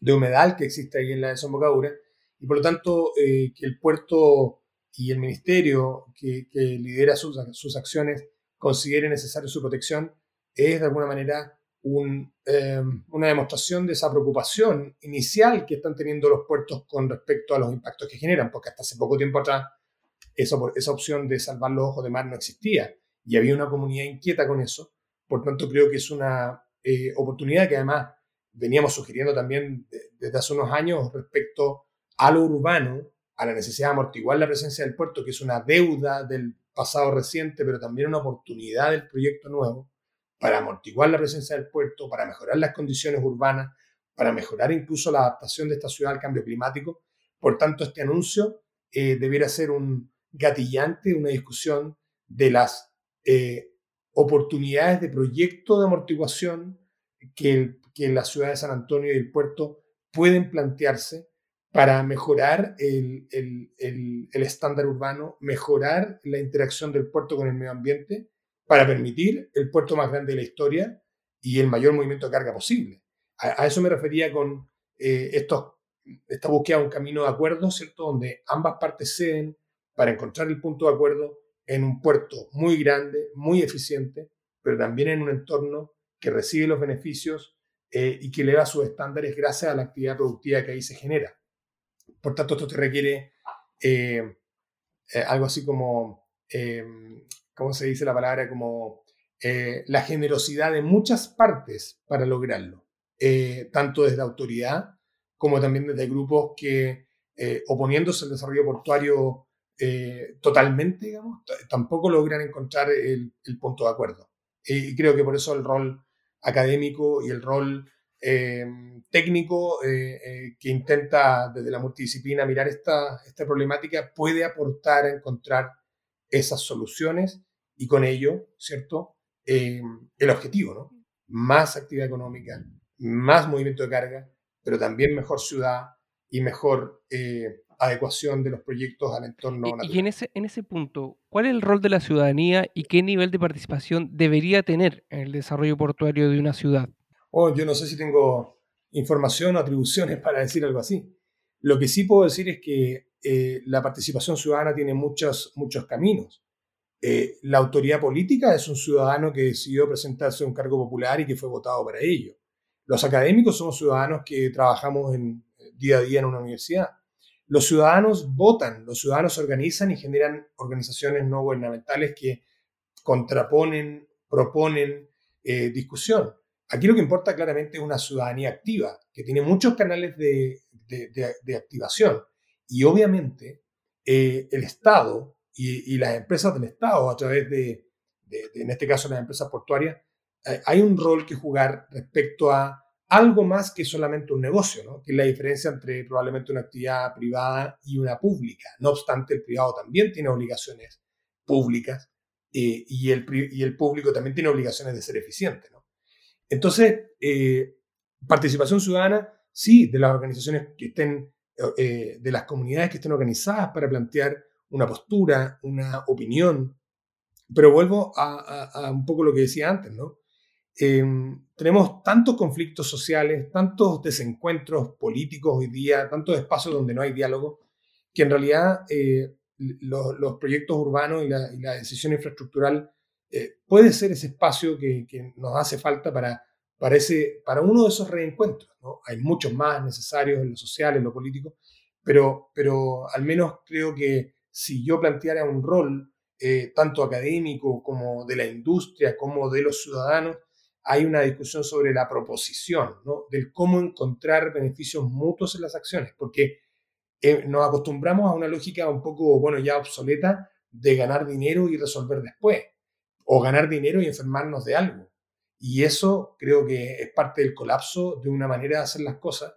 de humedal que existe ahí en la desembocadura y por lo tanto eh, que el puerto y el ministerio que, lidera sus, sus, acciones considere necesaria su protección es de alguna manera em, una demostración de esa preocupación inicial que están teniendo los puertos con respecto a los impactos que generan, porque hasta hace poco tiempo atrás esa, esa opción de salvar los ojos de mar no existía y había una comunidad inquieta con eso. Por tanto, creo que es una eh, oportunidad que además veníamos sugiriendo también desde hace unos años respecto a lo urbano, a la necesidad de amortiguar la presencia del puerto, que es una deuda del pasado reciente, pero también una oportunidad del proyecto nuevo para amortiguar la presencia del puerto, para mejorar las condiciones urbanas, para mejorar incluso la adaptación de esta ciudad al cambio climático. Por tanto, este anuncio eh, debiera ser un gatillante, una discusión de las eh, oportunidades de proyecto de amortiguación que el que la ciudad de San Antonio y el puerto pueden plantearse para mejorar el, estándar urbano, mejorar la interacción del puerto con el medio ambiente, para permitir el puerto más grande de la historia y el mayor movimiento de carga posible. A, eso me refería con eh, estos, esta búsqueda de un camino de acuerdo, ¿cierto? Donde ambas partes ceden para encontrar el punto de acuerdo en un puerto muy grande, muy eficiente, pero también en un entorno que recibe los beneficios eh, y que eleva sus estándares gracias a la actividad productiva que ahí se genera. Por tanto, esto te requiere eh, eh, algo así como, ¿cómo se dice la palabra? Como la generosidad de muchas partes para lograrlo, tanto desde autoridad como también desde grupos que, oponiéndose al desarrollo portuario totalmente, digamos, tampoco logran encontrar el, el punto de acuerdo. y creo que por eso el rol académico y el rol eh, técnico eh, eh, que intenta desde la multidisciplina mirar esta, esta problemática puede aportar a encontrar esas soluciones y con ello, ¿cierto? el objetivo, ¿no? Más actividad económica, más movimiento de carga, pero también mejor ciudad y mejor adecuación de los proyectos al entorno y, natural. Y en ese, en ese punto, ¿cuál es el rol de la ciudadanía y qué nivel de participación debería tener en el desarrollo portuario de una ciudad? Oh, yo no sé si tengo información o atribuciones para decir algo así. Lo que sí puedo decir es que eh, la participación ciudadana tiene muchos, muchos caminos. Eh, la autoridad política es un ciudadano que decidió presentarse a un cargo popular y que fue votado para ello. Los académicos somos ciudadanos que trabajamos en, día a día en una universidad. Los ciudadanos votan, los ciudadanos organizan y generan organizaciones no gubernamentales que contraponen, proponen eh, discusión. Aquí lo que importa claramente es una ciudadanía activa, que tiene muchos canales de, de, activación. Y obviamente eh, el Estado y, las empresas del Estado, a través de, en este caso las empresas portuarias, eh, hay un rol que jugar respecto a algo más que solamente un negocio, ¿no? que es la diferencia entre probablemente una actividad privada y una pública. No obstante, el privado también tiene obligaciones públicas eh, y, el, y el público también tiene obligaciones de ser eficiente. ¿no? Entonces, eh, participación ciudadana, sí, de las organizaciones que estén, eh, de las comunidades que estén organizadas para plantear una postura, una opinión. Pero vuelvo a, a un poco lo que decía antes, ¿no? Em, tenemos tantos conflictos sociales, tantos desencuentros políticos hoy día, tantos espacios donde no hay diálogo, que en realidad eh, los proyectos urbanos y la, decisión infraestructural eh, puede ser ese espacio que, nos hace falta para, para, para uno de esos reencuentros. ¿no? Hay muchos más necesarios en lo social, en lo político, pero, pero al menos creo que si yo planteara un rol eh, tanto académico como de la industria, como de los ciudadanos, hay una discusión sobre la proposición, ¿no? del cómo encontrar beneficios mutuos en las acciones, porque eh, nos acostumbramos a una lógica un poco, bueno, ya obsoleta de ganar dinero y resolver después, o ganar dinero y enfermarnos de algo. Y eso creo que es parte del colapso de una manera de hacer las cosas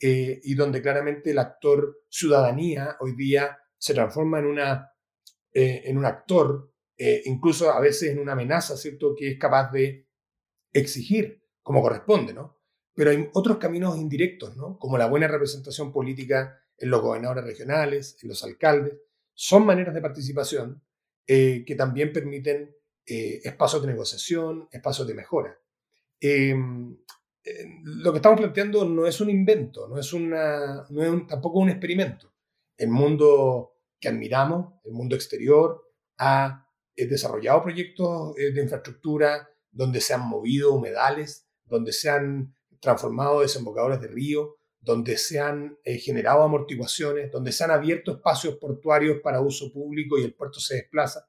eh, y donde claramente el actor ciudadanía hoy día se transforma en, una, eh, en un actor, incluso a veces en una amenaza, ¿cierto?, que es capaz de exigir como corresponde, ¿no? Pero hay otros caminos indirectos, ¿no? Como la buena representación política en los gobernadores regionales, en los alcaldes. Son maneras de participación eh, que también permiten eh, espacios de negociación, espacios de mejora. Em, eh, lo que estamos planteando no es un invento, no es, una, no es tampoco un experimento. El mundo que admiramos, el mundo exterior, ha desarrollado proyectos de infraestructura, donde se han movido humedales, donde se han transformado desembocadores de río, donde se han eh, generado amortiguaciones, donde se han abierto espacios portuarios para uso público y el puerto se desplaza.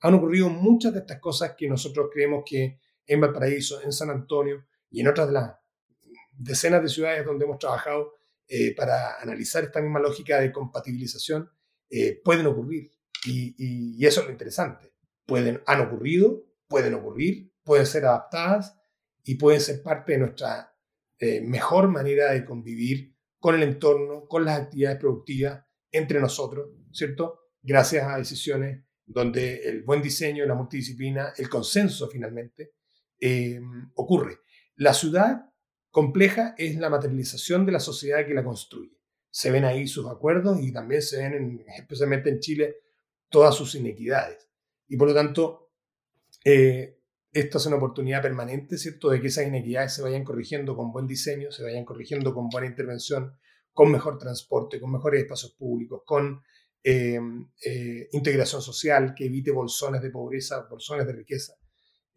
Han ocurrido muchas de estas cosas que nosotros creemos que en Valparaíso, en San Antonio y en otras de las decenas de ciudades donde hemos trabajado eh, para analizar esta misma lógica de compatibilización, eh, pueden ocurrir. Y, y, eso es lo interesante. Pueden, han ocurrido, pueden ocurrir pueden ser adaptadas y pueden ser parte de nuestra eh, mejor manera de convivir con el entorno, con las actividades productivas entre nosotros, ¿cierto? Gracias a decisiones donde el buen diseño, la multidisciplina, el consenso finalmente eh, ocurre. La ciudad compleja es la materialización de la sociedad que la construye. Se ven ahí sus acuerdos y también se ven, especialmente en Chile, todas sus inequidades. Y por lo tanto, eh, esto es una oportunidad permanente, ¿cierto?, de que esas inequidades se vayan corrigiendo con buen diseño, se vayan corrigiendo con buena intervención, con mejor transporte, con mejores espacios públicos, con em, eh, integración social que evite bolsones de pobreza, bolsones de riqueza.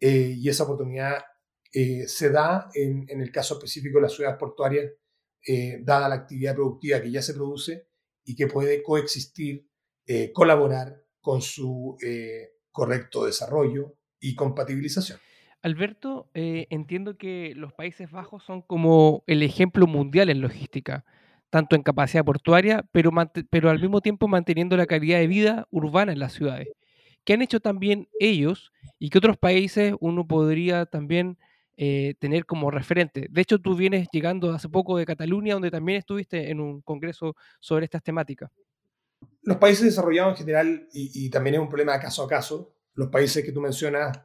Eh, y esa oportunidad eh, se da en, en, el caso específico de las ciudades portuarias, dada la actividad productiva que ya se produce y que puede coexistir, colaborar con su correcto desarrollo, y compatibilización. Alberto, eh, entiendo que los Países Bajos son como el ejemplo mundial en logística, tanto en capacidad portuaria, pero, pero al mismo tiempo manteniendo la calidad de vida urbana en las ciudades. ¿Qué han hecho también ellos y qué otros países uno podría también eh, tener como referente? De hecho, tú vienes llegando hace poco de Cataluña, donde también estuviste en un congreso sobre estas temáticas. Los países desarrollados en general, y, y también es un problema de caso a caso, los países que tú mencionas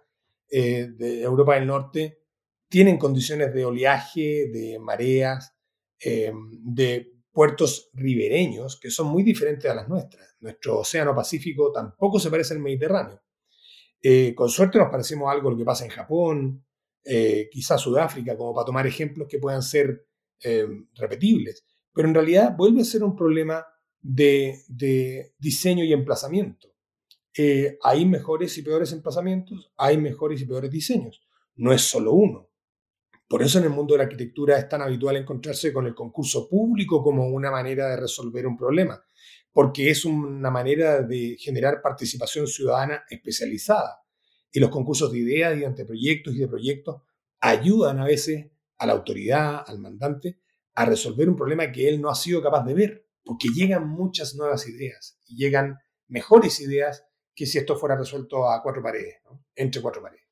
eh, de Europa del Norte tienen condiciones de oleaje, de mareas, eh, de puertos ribereños que son muy diferentes a las nuestras. Nuestro océano Pacífico tampoco se parece al Mediterráneo. Eh, con suerte nos parecemos algo lo que pasa en Japón, eh, quizás Sudáfrica, como para tomar ejemplos que puedan ser eh, repetibles. Pero en realidad vuelve a ser un problema de diseño y emplazamiento. Hay mejores y peores emplazamientos, hay mejores y peores diseños. No es solo uno. Por eso en el mundo de la arquitectura es tan habitual encontrarse con el concurso público como una manera de resolver un problema, porque es una manera de generar participación ciudadana especializada. Y los concursos de ideas y de anteproyectos y de proyectos ayudan a veces a la autoridad, al mandante, a resolver un problema que él no ha sido capaz de ver, porque llegan muchas nuevas ideas y llegan mejores ideas que si esto fuera resuelto a cuatro paredes, entre cuatro paredes.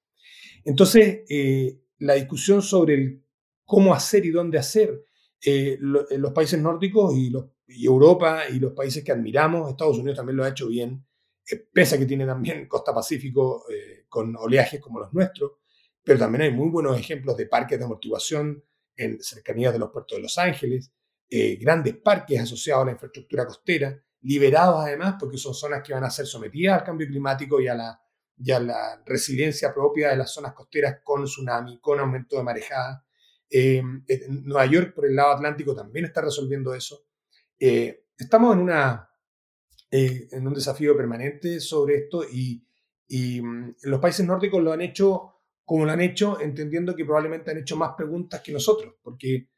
Entonces, eh, la discusión sobre cómo hacer y dónde hacer, eh, los países nórdicos y, Europa y los países que admiramos, Estados Unidos también lo ha hecho bien, eh, pese a que tiene también costa pacífico eh, con oleajes como los nuestros, pero también hay muy buenos ejemplos de parques de amortiguación en cercanías de los puertos de Los Ángeles, grandes parques asociados a la infraestructura costera, liberados además porque son zonas que van a ser sometidas al cambio climático y a la ya la resiliencia propia de las zonas costeras con tsunami, con aumento de marejada. Eh, Nueva York, por el lado atlántico, también está resolviendo eso. Eh, estamos en, una, eh, en un desafío permanente sobre esto y, y mm, los países nórdicos lo han hecho como lo han hecho, entendiendo que probablemente han hecho más preguntas que nosotros, porque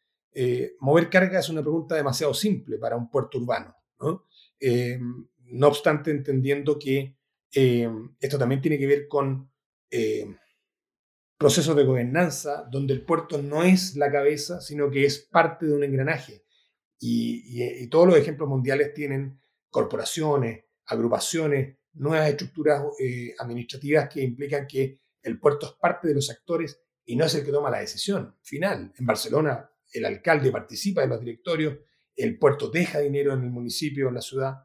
mover carga es una pregunta demasiado simple para un puerto urbano. ¿no? No obstante, entendiendo que eh, esto también tiene que ver con eh, procesos de gobernanza, donde el puerto no es la cabeza, sino que es parte de un engranaje. Y, todos los ejemplos mundiales tienen corporaciones, agrupaciones, nuevas estructuras eh, administrativas que implican que el puerto es parte de los actores y no es el que toma la decisión final. En Barcelona, el alcalde participa de los directorios, el puerto deja dinero en el municipio, en la ciudad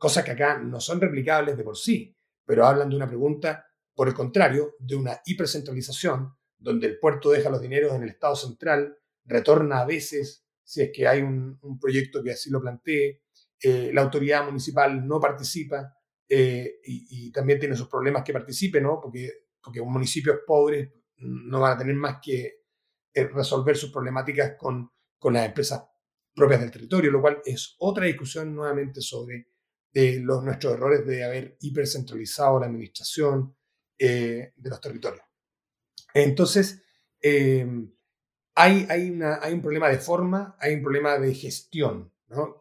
cosas que acá no son replicables de por sí, pero hablan de una pregunta, por el contrario, de una hipercentralización, donde el puerto deja los dineros en el Estado central, retorna a veces, si es que hay un, proyecto que así lo plantee, eh, la autoridad municipal no participa eh, y, también tiene sus problemas que participe, ¿no? Porque, porque un municipio pobre no van a tener más que eh, resolver sus problemáticas con, con las empresas propias del territorio, lo cual es otra discusión nuevamente sobre de los, nuestros errores de haber hipercentralizado la administración eh, de los territorios. Entonces, eh, hay, hay, una, hay, un problema de forma, hay un problema de gestión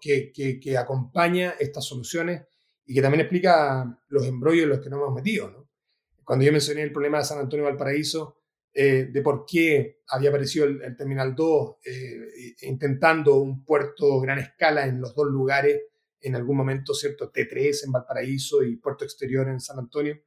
que, que, acompaña estas soluciones y que también explica los embrollos en los que nos hemos metido. Cuando yo mencioné el problema de San Antonio Valparaíso, eh, de por qué había aparecido el, Terminal 2 intentando un puerto gran escala en los dos lugares en algún momento, ¿cierto? T3 en Valparaíso y Puerto Exterior en San Antonio,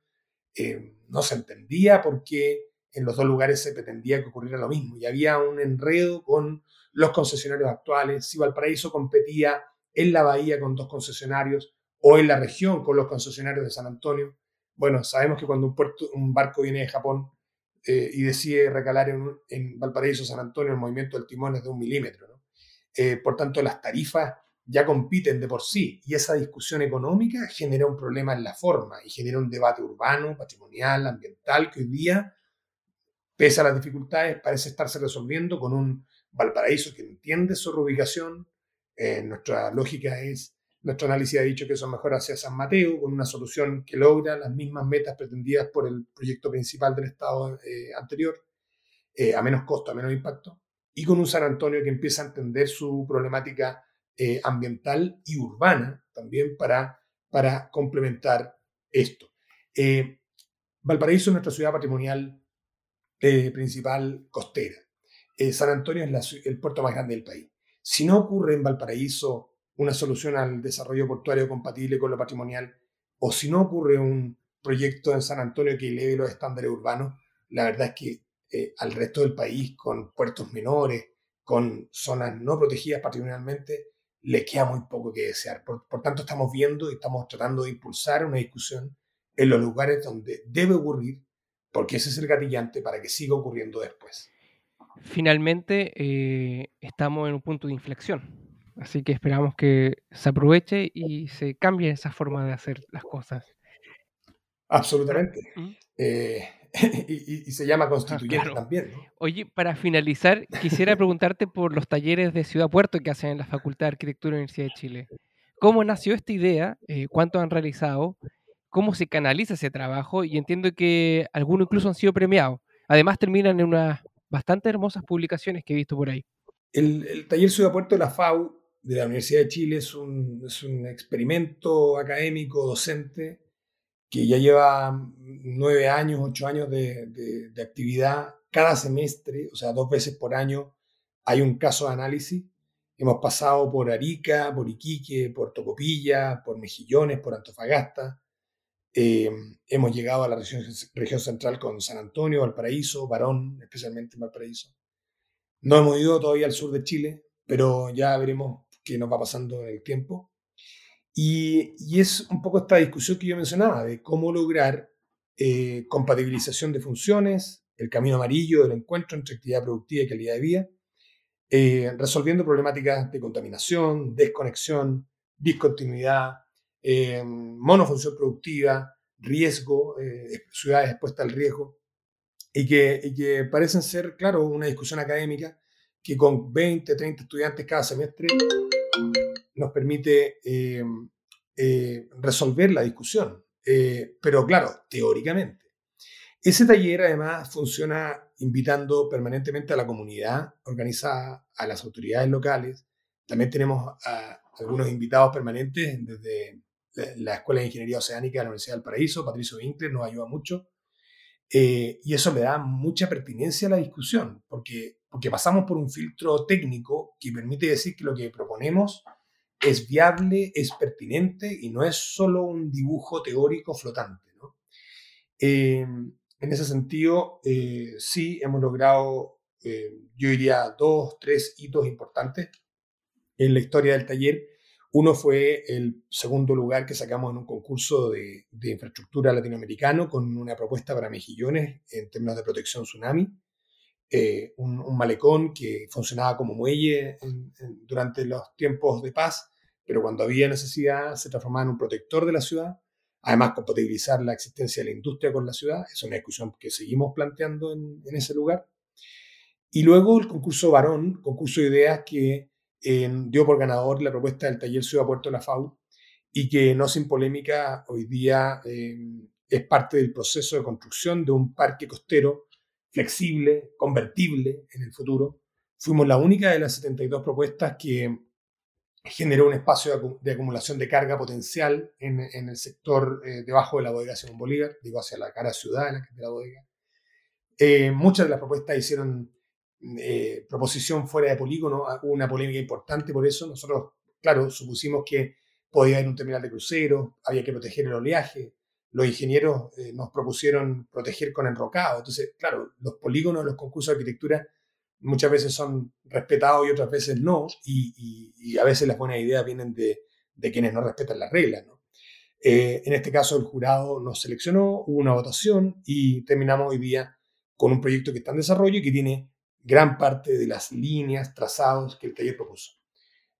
eh, no se entendía por qué en los dos lugares se pretendía que ocurriera lo mismo. Y había un enredo con los concesionarios actuales. Si Valparaíso competía en la bahía con dos concesionarios o en la región con los concesionarios de San Antonio. Bueno, sabemos que cuando un barco viene de Japón eh, y decide recalar en, en Valparaíso, San Antonio, el movimiento del timón es de un milímetro. Eh, por tanto, las tarifas ya compiten de por sí y esa discusión económica genera un problema en la forma y genera un debate urbano, patrimonial, ambiental que hoy día, pese a las dificultades, parece estarse resolviendo con un Valparaíso que entiende su reubicación. Eh, nuestra lógica es, nuestro análisis ha dicho que eso mejor hacia San Mateo, con una solución que logra las mismas metas pretendidas por el proyecto principal del Estado eh, anterior, eh, a menos costo, a menos impacto, y con un San Antonio que empieza a entender su problemática eh, ambiental y urbana también para, para complementar esto. Valparaíso es nuestra ciudad patrimonial principal costera. San Antonio es el puerto más grande del país. Si no ocurre en Valparaíso una solución al desarrollo portuario compatible con lo patrimonial, o si no ocurre un proyecto en San Antonio que eleve los estándares urbanos, la verdad es que al resto del país, con puertos menores, con zonas no protegidas patrimonialmente, le queda muy poco que desear. Por, tanto, estamos viendo y estamos tratando de impulsar una discusión en los lugares donde debe ocurrir, porque ese es el gatillante para que siga ocurriendo después. Finalmente, eh, estamos en un punto de inflexión. Así que esperamos que se aproveche y se cambie esa forma de hacer las cosas. Absolutamente. ¿Mm? Eh, y, se llama constituyente también. Oye, para finalizar, quisiera preguntarte por los talleres de Ciudad Puerto que hacen en la Facultad de Arquitectura de la Universidad de Chile. ¿Cómo nació esta idea? Eh, ¿Cuánto han realizado? ¿Cómo se canaliza ese trabajo? Y entiendo que algunos incluso han sido premiados. Además, terminan en unas bastante hermosas publicaciones que he visto por ahí. El, taller Ciudad Puerto de la FAU de la Universidad de Chile es un, es un experimento académico, docente, que ya lleva nueve años, ocho años de, actividad. Cada semestre, o sea, dos veces por año, hay un caso de análisis. Hemos pasado por Arica, por Iquique, por Tocopilla, por Mejillones, por Antofagasta. Eh, hemos llegado a la región, región, central con San Antonio, Valparaíso, Barón, especialmente Valparaíso. No hemos ido todavía al sur de Chile, pero ya veremos qué nos va pasando en el tiempo. Y, es un poco esta discusión que yo mencionaba de cómo lograr eh, compatibilización de funciones, el camino amarillo del encuentro entre actividad productiva y calidad de vida, eh, resolviendo problemáticas de contaminación, desconexión, discontinuidad, eh, monofunción productiva, riesgo, ciudades expuestas al riesgo, y que, y que parecen ser, claro, una discusión académica que con 20, 30 estudiantes cada semestre nos permite eh, eh, resolver la discusión. Eh, pero claro, teóricamente. Ese taller además funciona invitando permanentemente a la comunidad organizada, a las autoridades locales. También tenemos a algunos invitados permanentes desde la Escuela de Ingeniería Oceánica de la Universidad del Paraíso, Patricio Winkler nos ayuda mucho. y eso le da mucha pertinencia a la discusión, porque, porque pasamos por un filtro técnico que permite decir que lo que proponemos es viable, es pertinente y no es solo un dibujo teórico flotante. Eh, en ese sentido, eh, sí hemos logrado, eh, yo diría, dos, tres hitos importantes en la historia del taller. Uno fue el segundo lugar que sacamos en un concurso de, infraestructura latinoamericano con una propuesta para mejillones en términos de protección tsunami. Un, malecón que funcionaba como muelle durante los tiempos de paz pero cuando había necesidad se transformaba en un protector de la ciudad, además compatibilizar la existencia de la industria con la ciudad, es una discusión que seguimos planteando en, ese lugar. Y luego el concurso Varón, concurso de ideas que eh, dio por ganador la propuesta del taller Ciudad Puerto de la FAU y que no sin polémica hoy día eh, es parte del proceso de construcción de un parque costero flexible, convertible en el futuro. Fuimos la única de las 72 propuestas que generó un espacio de acumulación de carga potencial en, el sector eh, debajo de la bodega Simón Bolívar, digo hacia la cara ciudadana de la bodega. Eh, muchas de las propuestas hicieron eh, proposición fuera de polígono, ah, hubo una polémica importante por eso. Nosotros, claro, supusimos que podía haber un terminal de cruceros, había que proteger el oleaje. Los ingenieros nos propusieron proteger con enrocado. Entonces, claro, los polígonos, los concursos de arquitectura muchas veces son respetados y otras veces no, y, a veces las buenas ideas vienen de, quienes no respetan las reglas. Eh, en este caso, el jurado nos seleccionó, hubo una votación y terminamos hoy día con un proyecto que está en desarrollo y que tiene gran parte de las líneas, trazados que el taller propuso.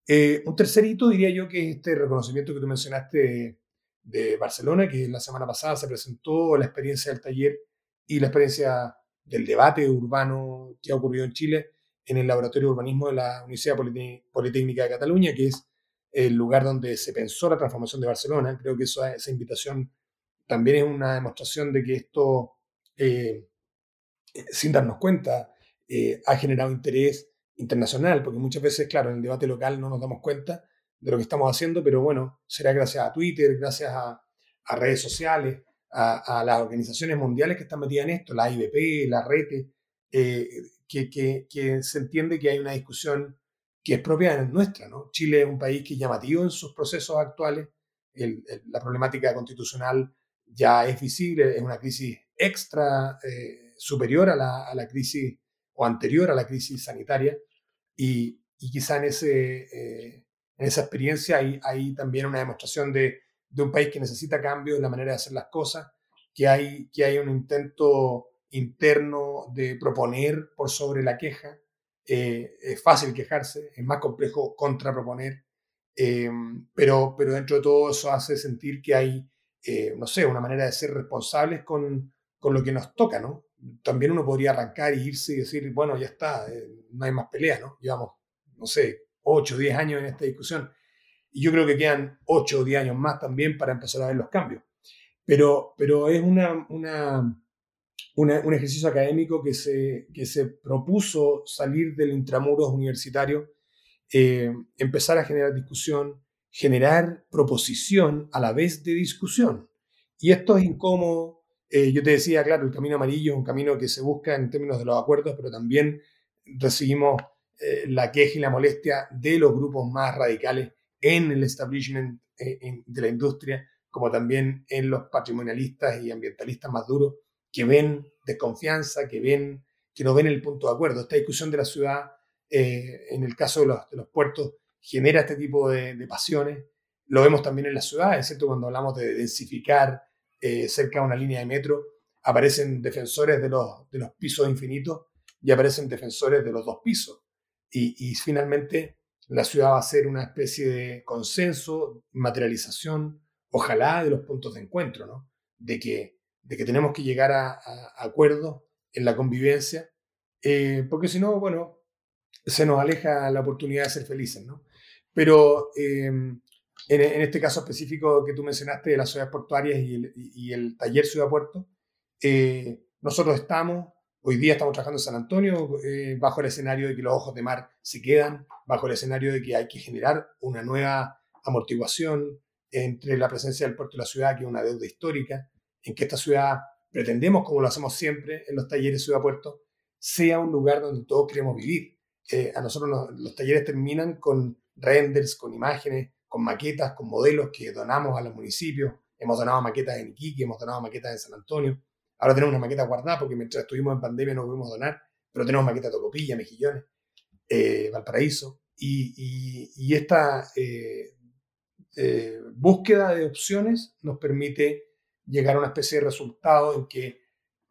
Eh, un tercer hito diría yo que es este reconocimiento que tú mencionaste de, Barcelona, que la semana pasada se presentó la experiencia del taller y la experiencia del debate urbano que ha ocurrido en Chile en el Laboratorio de Urbanismo de la Universidad Politécnica de Cataluña, que es el lugar donde se pensó la transformación de Barcelona. Creo que esa invitación también es una demostración de que esto, eh, sin darnos cuenta, eh, ha generado interés internacional, porque muchas veces, claro, en el debate local no nos damos cuenta de lo que estamos haciendo, pero bueno, será gracias a Twitter, gracias a, a redes sociales, a, las organizaciones mundiales que están metidas en esto, la IBP, la RETE, eh, que, que, se entiende que hay una discusión que es propia nuestra. ¿no? Chile es un país que es llamativo en sus procesos actuales, la problemática constitucional ya es visible, es una crisis extra eh, superior a la, a la, crisis o anterior a la crisis sanitaria y, y quizá en, ese, eh, en esa experiencia hay, también una demostración de de un país que necesita cambio en la manera de hacer las cosas, que hay, que hay un intento interno de proponer por sobre la queja eh, es fácil quejarse, es más complejo contraproponer, eh, pero, pero dentro de todo eso hace sentir que hay, eh, no sé, una manera de ser responsables con, con, lo que nos toca, ¿no? También uno podría arrancar y irse y decir, bueno, ya está, no hay más pelea, ¿no? Llevamos, no sé, 8 o 10 años en esta discusión. Y yo creo que quedan 8 o 10 años más también para empezar a ver los cambios. Pero, pero es una, una un ejercicio académico que se, que se propuso salir del intramuros universitario, eh, empezar a generar discusión, generar proposición a la vez de discusión. Y esto es incómodo. Eh, yo te decía, claro, el camino amarillo es un camino que se busca en términos de los acuerdos, pero también recibimos eh, la queja y la molestia de los grupos más radicales en el establishment de la industria, como también en los patrimonialistas y ambientalistas más duros, que ven desconfianza, que, ven, que no ven el punto de acuerdo. Esta discusión de la ciudad, eh, en el caso de los, de puertos, genera este tipo de, pasiones. Lo vemos también en las ciudades, ¿cierto? Cuando hablamos de densificar eh, cerca de una línea de metro, aparecen defensores de los, de los pisos infinitos y aparecen defensores de los dos pisos. Y, y finalmente la ciudad va a ser una especie de consenso, materialización, ojalá de los puntos de encuentro, ¿no? De que de que tenemos que llegar a, acuerdos en la convivencia, eh, porque si no, bueno, se nos aleja la oportunidad de ser felices, ¿no? Pero em, en, este caso específico que tú mencionaste de las ciudades portuarias y el, taller Ciudad Puerto, eh, nosotros estamos, hoy día estamos trabajando en San Antonio eh, bajo el escenario de que los ojos de mar se quedan, bajo el escenario de que hay que generar una nueva amortiguación entre la presencia del puerto y la ciudad, que es una deuda histórica, en que esta ciudad pretendemos, como lo hacemos siempre en los talleres Ciudad Puerto, sea un lugar donde todos queremos vivir. Eh, a nosotros los talleres terminan con renders, con imágenes, con maquetas, con modelos que donamos a los municipios. Hemos donado maquetas en Iquique, hemos donado maquetas en San Antonio. Ahora tenemos una maqueta guardada porque mientras estuvimos en pandemia no pudimos donar, pero tenemos maquetas de Tocopilla, Mejillones, eh, Valparaíso. Y, esta eh, búsqueda de opciones nos permite llegar a una especie de resultado en que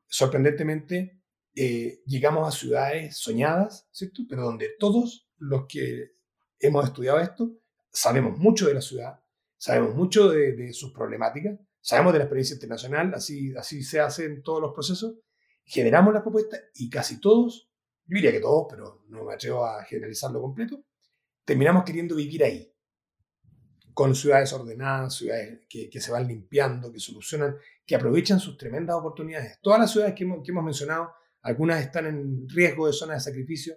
sorprendentemente eh, llegamos a ciudades soñadas, ¿cierto? Pero donde todos los que hemos estudiado esto sabemos mucho de la ciudad, sabemos mucho de, sus problemáticas, sabemos de la experiencia internacional, así, así se hace en todos los procesos, generamos las propuestas y casi todos, yo diría que todos, pero no me atrevo a generalizarlo completo, terminamos queriendo vivir ahí con ciudades ordenadas, ciudades que, se van limpiando, que solucionan, que aprovechan sus tremendas oportunidades. Todas las ciudades que hemos, mencionado, algunas están en riesgo de zona de sacrificio,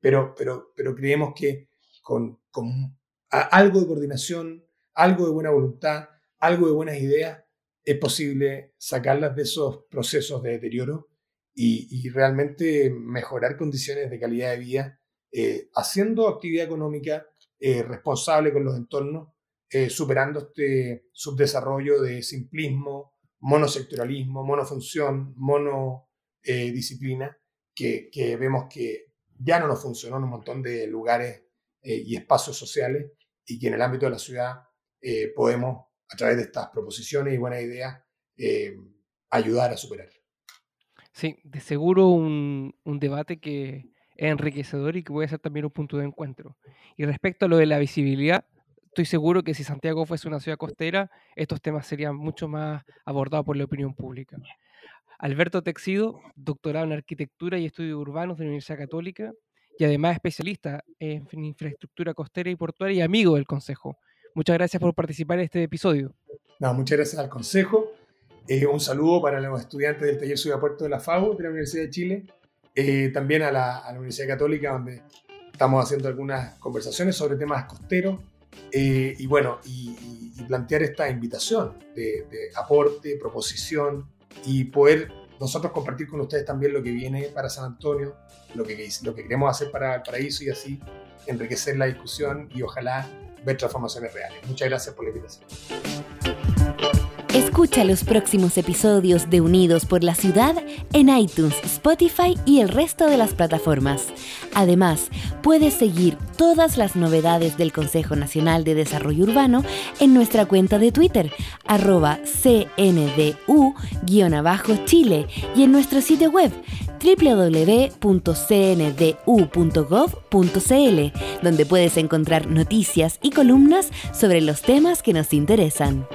pero, pero, pero creemos que con, algo de coordinación, algo de buena voluntad, algo de buenas ideas, es posible sacarlas de esos procesos de deterioro y, realmente mejorar condiciones de calidad de vida, eh, haciendo actividad económica eh, responsable con los entornos eh, superando este subdesarrollo de simplismo, monosectoralismo, monofunción, monodisciplina, que, que vemos que ya no nos funcionó en un montón de lugares y espacios sociales y que en el ámbito de la ciudad podemos, a través de estas proposiciones y buenas ideas, ayudar a superar. Sí, de seguro un, un debate que es enriquecedor y que puede ser también un punto de encuentro. Y respecto a lo de la visibilidad, estoy seguro que si Santiago fuese una ciudad costera, estos temas serían mucho más abordados por la opinión pública. Alberto Texido, doctorado en Arquitectura y Estudios Urbanos de la Universidad Católica y además especialista en infraestructura costera y portuaria y amigo del Consejo. Muchas gracias por participar en este episodio. No, muchas gracias al Consejo. Eh, un saludo para los estudiantes del taller Ciudad Puerto de la FAO de la Universidad de Chile. Eh, también a la, Universidad Católica, donde estamos haciendo algunas conversaciones sobre temas costeros eh, y bueno, y, plantear esta invitación de, aporte, proposición y poder nosotros compartir con ustedes también lo que viene para San Antonio, lo que, lo que queremos hacer para el paraíso y así enriquecer la discusión y ojalá ver transformaciones reales. Muchas gracias por la invitación. Escucha los próximos episodios de Unidos por la Ciudad en iTunes, Spotify y el resto de las plataformas. Además, puedes seguir todas las novedades del Consejo Nacional de Desarrollo Urbano en nuestra cuenta de Twitter, arroba CNDU-Chile y en nuestro sitio web www.cndu.gov.cl, donde puedes encontrar noticias y columnas sobre los temas que nos interesan.